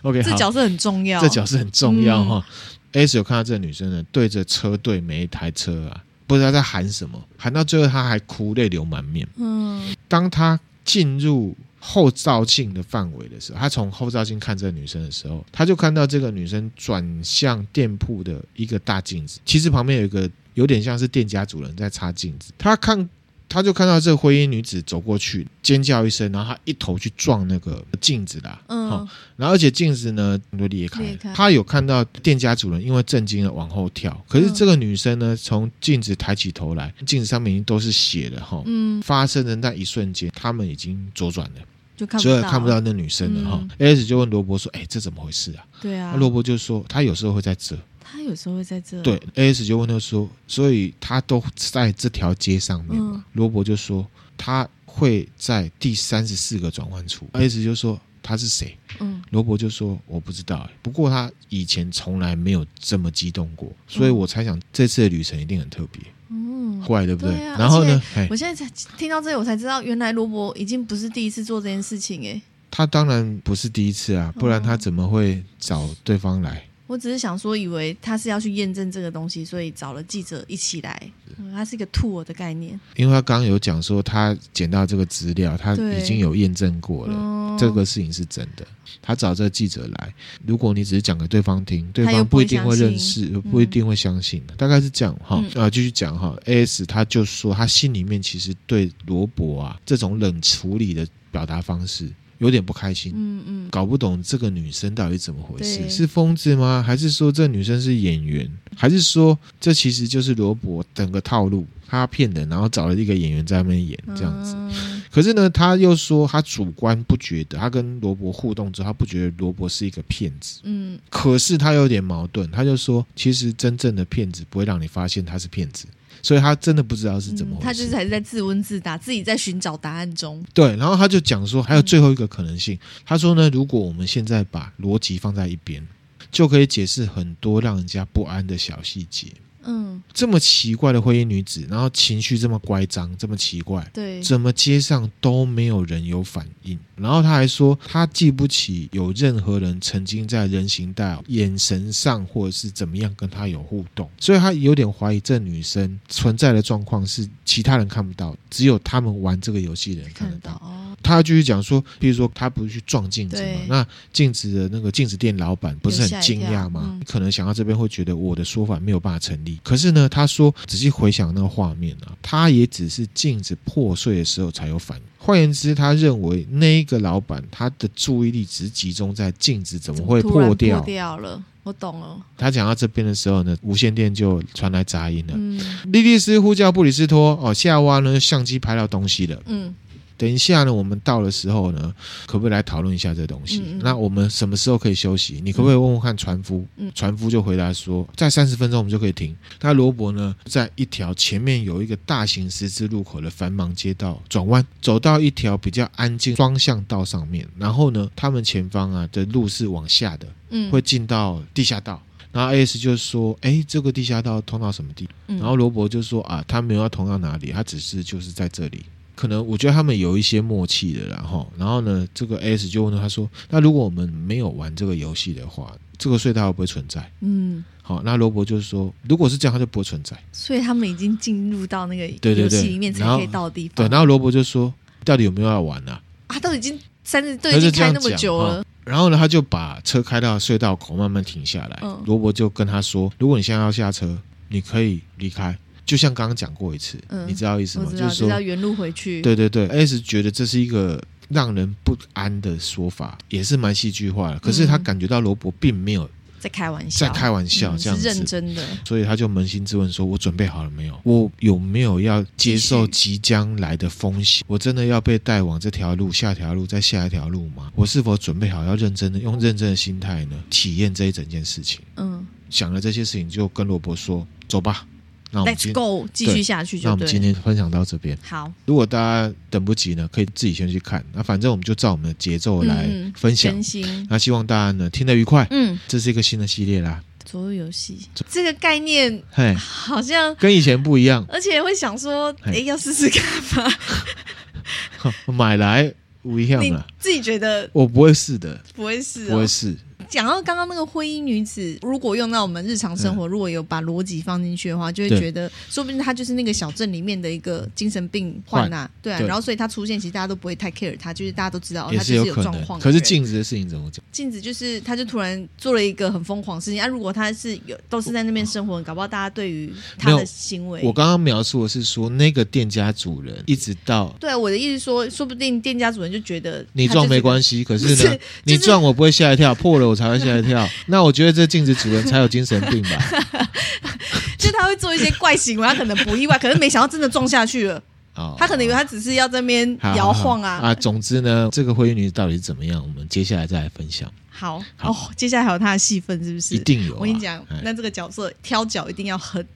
S2: OK，这角色很重要，
S1: 这角色很重要哈。嗯 S 有看到这个女生呢，对着车队每一台车啊，不知道在喊什么，喊到最后她还哭，泪流满面。嗯，当她进入后照镜的范围的时候，她从后照镜看这个女生的时候，她就看到这个女生转向店铺的一个大镜子，其实旁边有一个有点像是店家主人在擦镜子，她看他就看到这个灰衣女子走过去，尖叫一声，然后他一头去撞那个镜子啦。嗯，然后而且镜子呢都裂开，裂开。他有看到店家主人因为震惊了往后跳，可是这个女生呢从镜子抬起头来，镜子上面已经都是血了哈。嗯，发生的那一瞬间，他们已经左转了。所以看不到那女生了哈。AS 就问罗伯说：“哎，这怎么回事啊？”
S2: 对啊。
S1: 罗伯就说：“他有时候会在这。”
S2: 他有时候会在这。
S1: 对，AS 就问他说：“所以他都在这条街上面嘛？”罗伯就说：“他会在第三十四个转弯处。”AS 就说：“他是谁？”嗯。罗伯就说：“我不知道，不过他以前从来没有这么激动过，所以我猜想这次的旅程一定很特别。”嗯怪对不对？对啊、然后呢？
S2: 我现在才听到这里，我才知道原来罗伯已经不是第一次做这件事情哎。
S1: 他当然不是第一次啊，不然他怎么会找对方来？
S2: 我只是想说，以为他是要去验证这个东西，所以找了记者一起来。嗯，他是一个 tour 的概念，
S1: 因为他刚刚有讲说，他捡到这个资料，他已经有验证过了，哦，这个事情是真的。他找这个记者来，如果你只是讲给对方听，对方不一定会认识，不，不一定会相信。嗯，大概是这样哈。啊，继续讲哈。AS 他就说，他心里面其实对罗伯啊这种冷处理的表达方式。有点不开心，嗯嗯，搞不懂这个女生到底怎么回事，是疯子吗？还是说这女生是演员？还是说这其实就是罗伯整个套路，他骗人，然后找了一个演员在那边演这样子。可是呢，他又说他主观不觉得，他跟罗伯互动之后，他不觉得罗伯是一个骗子。嗯，可是他有点矛盾，他就说，其实真正的骗子不会让你发现他是骗子。所以他真的不知道是怎么回事，嗯，他就是还是在自问自答，自己在寻找答案中。对，然后他就讲说，还有最后一个可能性。嗯、他说呢，如果我们现在把逻辑放在一边，就可以解释很多让人家不安的小细节。嗯，这么奇怪的灰衣女子，然后情绪这么乖张，这么奇怪，对，怎么街上都没有人有反应？然后他还说，他记不起有任何人曾经在人行道眼神上或者是怎么样跟他有互动，所以他有点怀疑这女生存在的状况是其他人看不到，只有他们玩这个游戏的人看得到。他继续讲说，比如说他不是去撞镜子嘛？那镜子的那个镜子店老板不是很惊讶吗？嗯、可能想到这边会觉得我的说法没有办法成立。可是呢，他说仔细回想那个画面啊，他也只是镜子破碎的时候才有反应。换言之，他认为那一个老板他的注意力只集中在镜子怎么会破掉？破掉了，我懂了。他讲到这边的时候呢，无线电就传来杂音了。嗯，莉莉丝呼叫布里斯托哦，夏娃呢相机拍到东西了。嗯。等一下呢，我们到的时候呢，可不可以来讨论一下这东西？嗯嗯，那我们什么时候可以休息？你可不可以问问看船夫？嗯、船夫就回答说，在三十分钟我们就可以停。那罗伯呢，在一条前面有一个大型十字路口的繁忙街道转弯，走到一条比较安静双向道上面。然后呢，他们前方啊的路是往下的，嗯，会进到地下道。然后 AS 就说：“哎，这个地下道通到什么地？”嗯、然后罗伯就说：“啊，他没有要通到哪里，他只是就是在这里。”可能我觉得他们有一些默契的，然后，然后呢，这个 S 就问他说：“那如果我们没有玩这个游戏的话，这个隧道会不会存在？”嗯，好，那罗伯就是说，如果是这样，它就不会存在。所以他们已经进入到那个游戏里面才可以到的地方。对，然后罗伯就说：“到底有没有要玩呢、啊？”啊，都已经三十都已经开那么久了。然后呢，他就把车开到隧道口，慢慢停下来。嗯、罗伯就跟他说：“如果你现在要下车，你可以离开。”就像刚刚讲过一次，嗯、你知道意思吗？就是说要原路回去。对对对，S 觉得这是一个让人不安的说法，也是蛮戏剧化的。可是他感觉到罗伯并没有在开玩笑，在开玩笑这样子，是认真的。所以他就扪心自问说：“我准备好了没有？我有没有要接受即将来的风险？我真的要被带往这条路、下条路、再下一条路吗？我是否准备好要认真的用认真的心态呢，体验这一整件事情？”嗯，想了这些事情，就跟罗伯说：“走吧。” Let's go，继续下去。那我们今天分享到这边。好，如果大家等不及呢，可以自己先去看。那反正我们就照我们的节奏来分享。嗯、那希望大家呢听得愉快。嗯，这是一个新的系列啦。左右游戏这个概念，嘿，好像跟以前不一样，而且会想说，哎，要试试看吗？买来不一样了。你自己觉得？我不会试的，不会试、哦，不会试。
S2: 讲到刚刚那个灰衣女子，如果用到我们日常生活，嗯、如果有把逻辑放进去的话，就会觉得，说不定她就是那个小镇里面的一个精神病患呐，对啊。然后所以她出现，其实大家都不会太 care 她，就是大家都知道她就是有状况。
S1: 可是镜子的事情怎么讲？
S2: 镜子就是，她就突然做了一个很疯狂的事情啊！如果她是有都是在那边生活，搞不好大家对于她的行为，
S1: 我刚刚描述的是说那个店家主人一直到
S2: 对我的意思说，说不定店家主人就觉得
S1: 你撞没关系，可是呢，是你撞我不会吓一跳，破了我才会吓一跳。那我觉得这镜子主人才有精神病吧？
S2: 就他会做一些怪行为，他可能不意外，可是没想到真的撞下去了。哦，他可能以为他只是要在那边摇晃啊
S1: 啊！总之呢，这个灰衣女子到底是怎么样？我们接下来再来分享。
S2: 好，好哦，接下来还有他的戏份是不是？
S1: 一定有、啊。
S2: 我跟你讲，那这个角色挑角一定要很。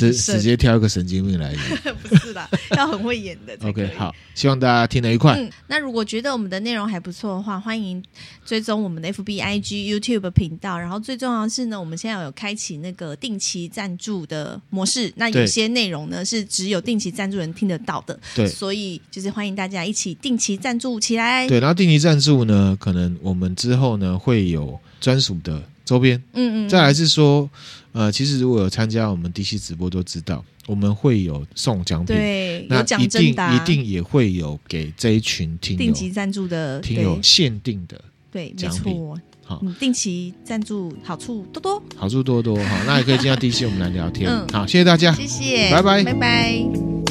S1: 直直接挑一个神经病来演，
S2: 不是啦，要很会演的。
S1: OK，好，希望大家听得愉快。
S2: 嗯，那如果觉得我们的内容还不错的话，欢迎追踪我们的 FB、IG、YouTube 频道。然后最重要的是呢，我们现在有开启那个定期赞助的模式。那有些内容呢是只有定期赞助人听得到的，对，所以就是欢迎大家一起定期赞助起来。
S1: 对，然后定期赞助呢，可能我们之后呢会有专属的周边。嗯嗯。再来是说。呃，其实如果有参加我们 DC 直播，都知道我们会有送奖品，
S2: 对，
S1: 那一定一定也会有给这一群听友
S2: 定期赞助的
S1: 听友限定的，
S2: 对，没错，好，定期赞助好处多多，
S1: 好处多多，好，那也可以进到 DC 我们来聊天，嗯，好，谢谢大家，
S2: 谢谢，
S1: 拜拜，
S2: 拜拜。